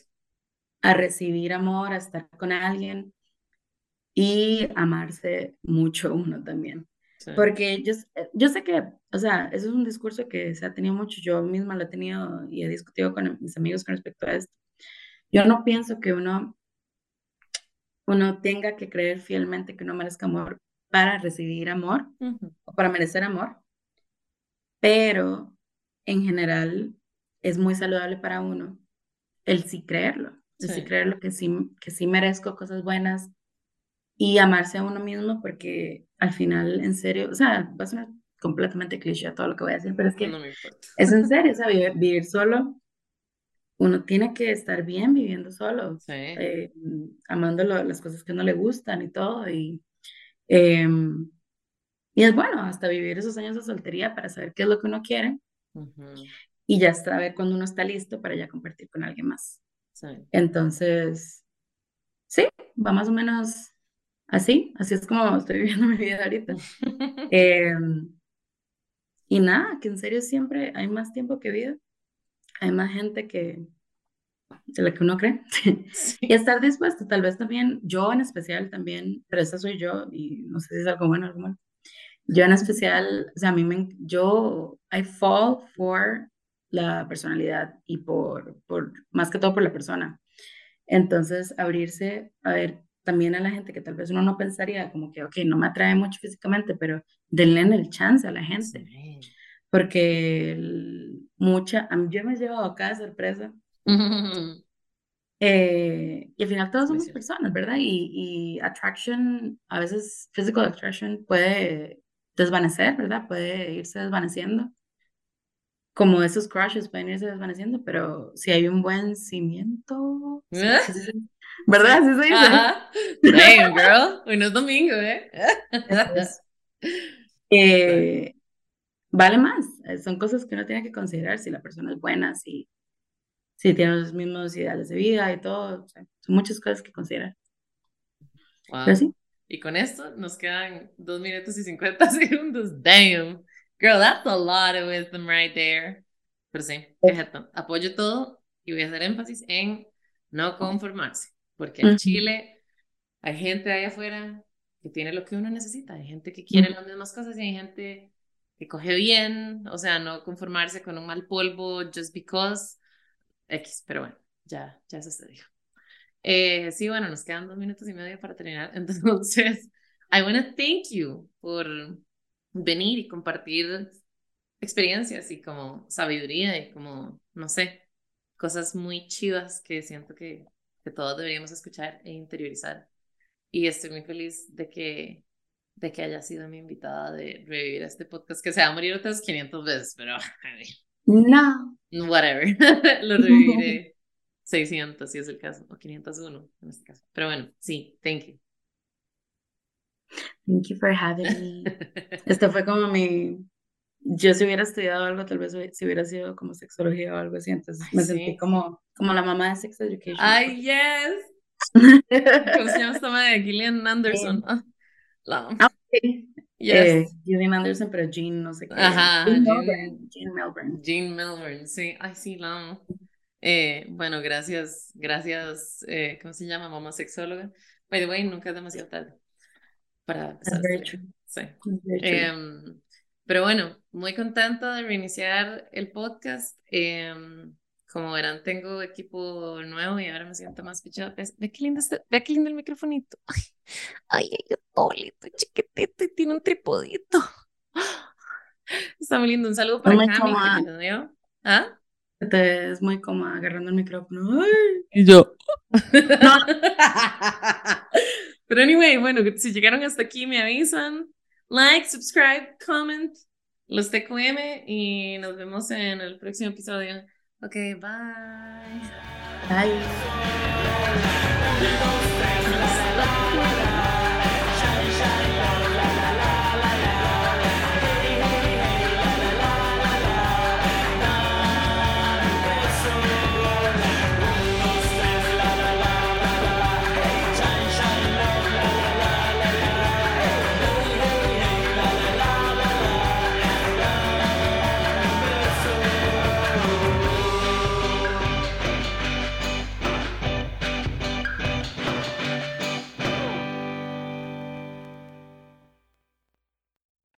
a, recibir amor, a estar con alguien y amarse mucho uno también. Porque yo, yo sé que, o sea, eso es un discurso que se ha tenido mucho, yo misma lo he tenido y he discutido con mis amigos con respecto a esto. Yo no pienso que uno, uno tenga que creer fielmente que uno merezca amor para recibir amor o para merecer amor pero en general es muy saludable para uno el sí creerlo, el sí, creerlo que sí, que sí merezco cosas buenas y amarse a uno mismo porque al final, en serio, o sea, va a sonar completamente cliché todo lo que voy a decir, pero es que es en serio, o sea, vivir, solo, uno tiene que estar bien viviendo solo, eh, amando las cosas que no le gustan y todo, y em, y es bueno hasta vivir esos años de soltería para saber qué es lo que uno quiere y ya saber cuando uno está listo para ya compartir con alguien más. Entonces, sí, va más o menos así, así es como estoy viviendo mi vida ahorita. Em, y nada, que en serio siempre hay más tiempo que vida, hay más gente que de la que uno cree. Y estar dispuesto, tal vez también, yo en especial también, pero esa soy yo y no sé si es algo bueno o algo malo yo en especial, o sea, a mí me, yo, I fall for la personalidad y por, por, más que todo por la persona. Entonces, abrirse a ver también a la gente que tal vez uno no pensaría, como que, ok, no me atrae mucho físicamente, pero denle el chance a la gente. Porque mucha, yo me he llevado acá de sorpresa. Eh, y al final todos somos personas, ¿verdad? Y, y attraction, a veces physical attraction puede desvanecer, ¿verdad? Puede irse desvaneciendo. Como esos crushes pueden irse desvaneciendo, pero si hay un buen cimiento, ¿verdad? Sí se dice. Damn, girl. Hoy no es domingo, ¿eh? eh vale más. Son cosas que uno tiene que considerar si la persona es buena, si si tienen los mismos ideales de vida y todo. son muchas cosas que considerar. Wow. Y con esto nos quedan dos minutos y 50 segundos. Damn. Girl, that's a lot of wisdom right there. Pero sí, apoyo todo y voy a hacer énfasis en no conformarse. Porque en Chile hay gente ahí afuera que tiene lo que uno necesita. Hay gente que quiere las mismas cosas y hay gente que coge bien. O sea, no conformarse con un mal polvo just because X, pero bueno, ya, ya se dijo. Eh, sí, bueno, nos quedan dos minutos y medio para terminar. Entonces, I want to thank you por venir y compartir experiencias y como sabiduría y como, no sé, cosas muy chivas que siento que, que todos deberíamos escuchar e interiorizar. Y estoy muy feliz de que, de que haya sido mi invitada de revivir este podcast que se va a morir otras 500 veces, pero no. Whatever. Lo reviviré 600 si es el caso, o 501 en este caso. Pero bueno, sí, thank you. Thank you for having me. Esto fue como mi. Yo si hubiera estudiado algo, tal vez si hubiera sido como sexología o algo así, entonces me sentí como, como la mamá de Sex Education. Ay, yes. ¿Cómo se llama esta madre? Gillian Anderson. Ah, la... Ah, Yes. Eh, Anderson, pero Jean no sé qué. Ajá. Jean, Melbourne. Jean Melbourne. sí. Ay, sí, la amo. Eh, bueno, gracias, gracias, eh, ¿cómo se llama? Mamá sexóloga. By the way, nunca es demasiado tarde para empezar. Sí. Em, pero bueno, muy contenta de reiniciar el podcast. Em, como verán, tengo equipo nuevo y ahora me siento más pichada. Ve qué lindo, este, ve qué lindo el microfonito. Ay, ay, todo chiquitito y tiene un tripodito. Está muy lindo. Un saludo para Cami, me dio. ¿Ah? Te es muy cómoda agarrando el micrófono. Ay. Y yo. Pero anyway, bueno, si llegaron hasta aquí, me avisan. Like, subscribe, comment, los TQM y nos vemos en el próximo episodio. Ok, bye. Bye.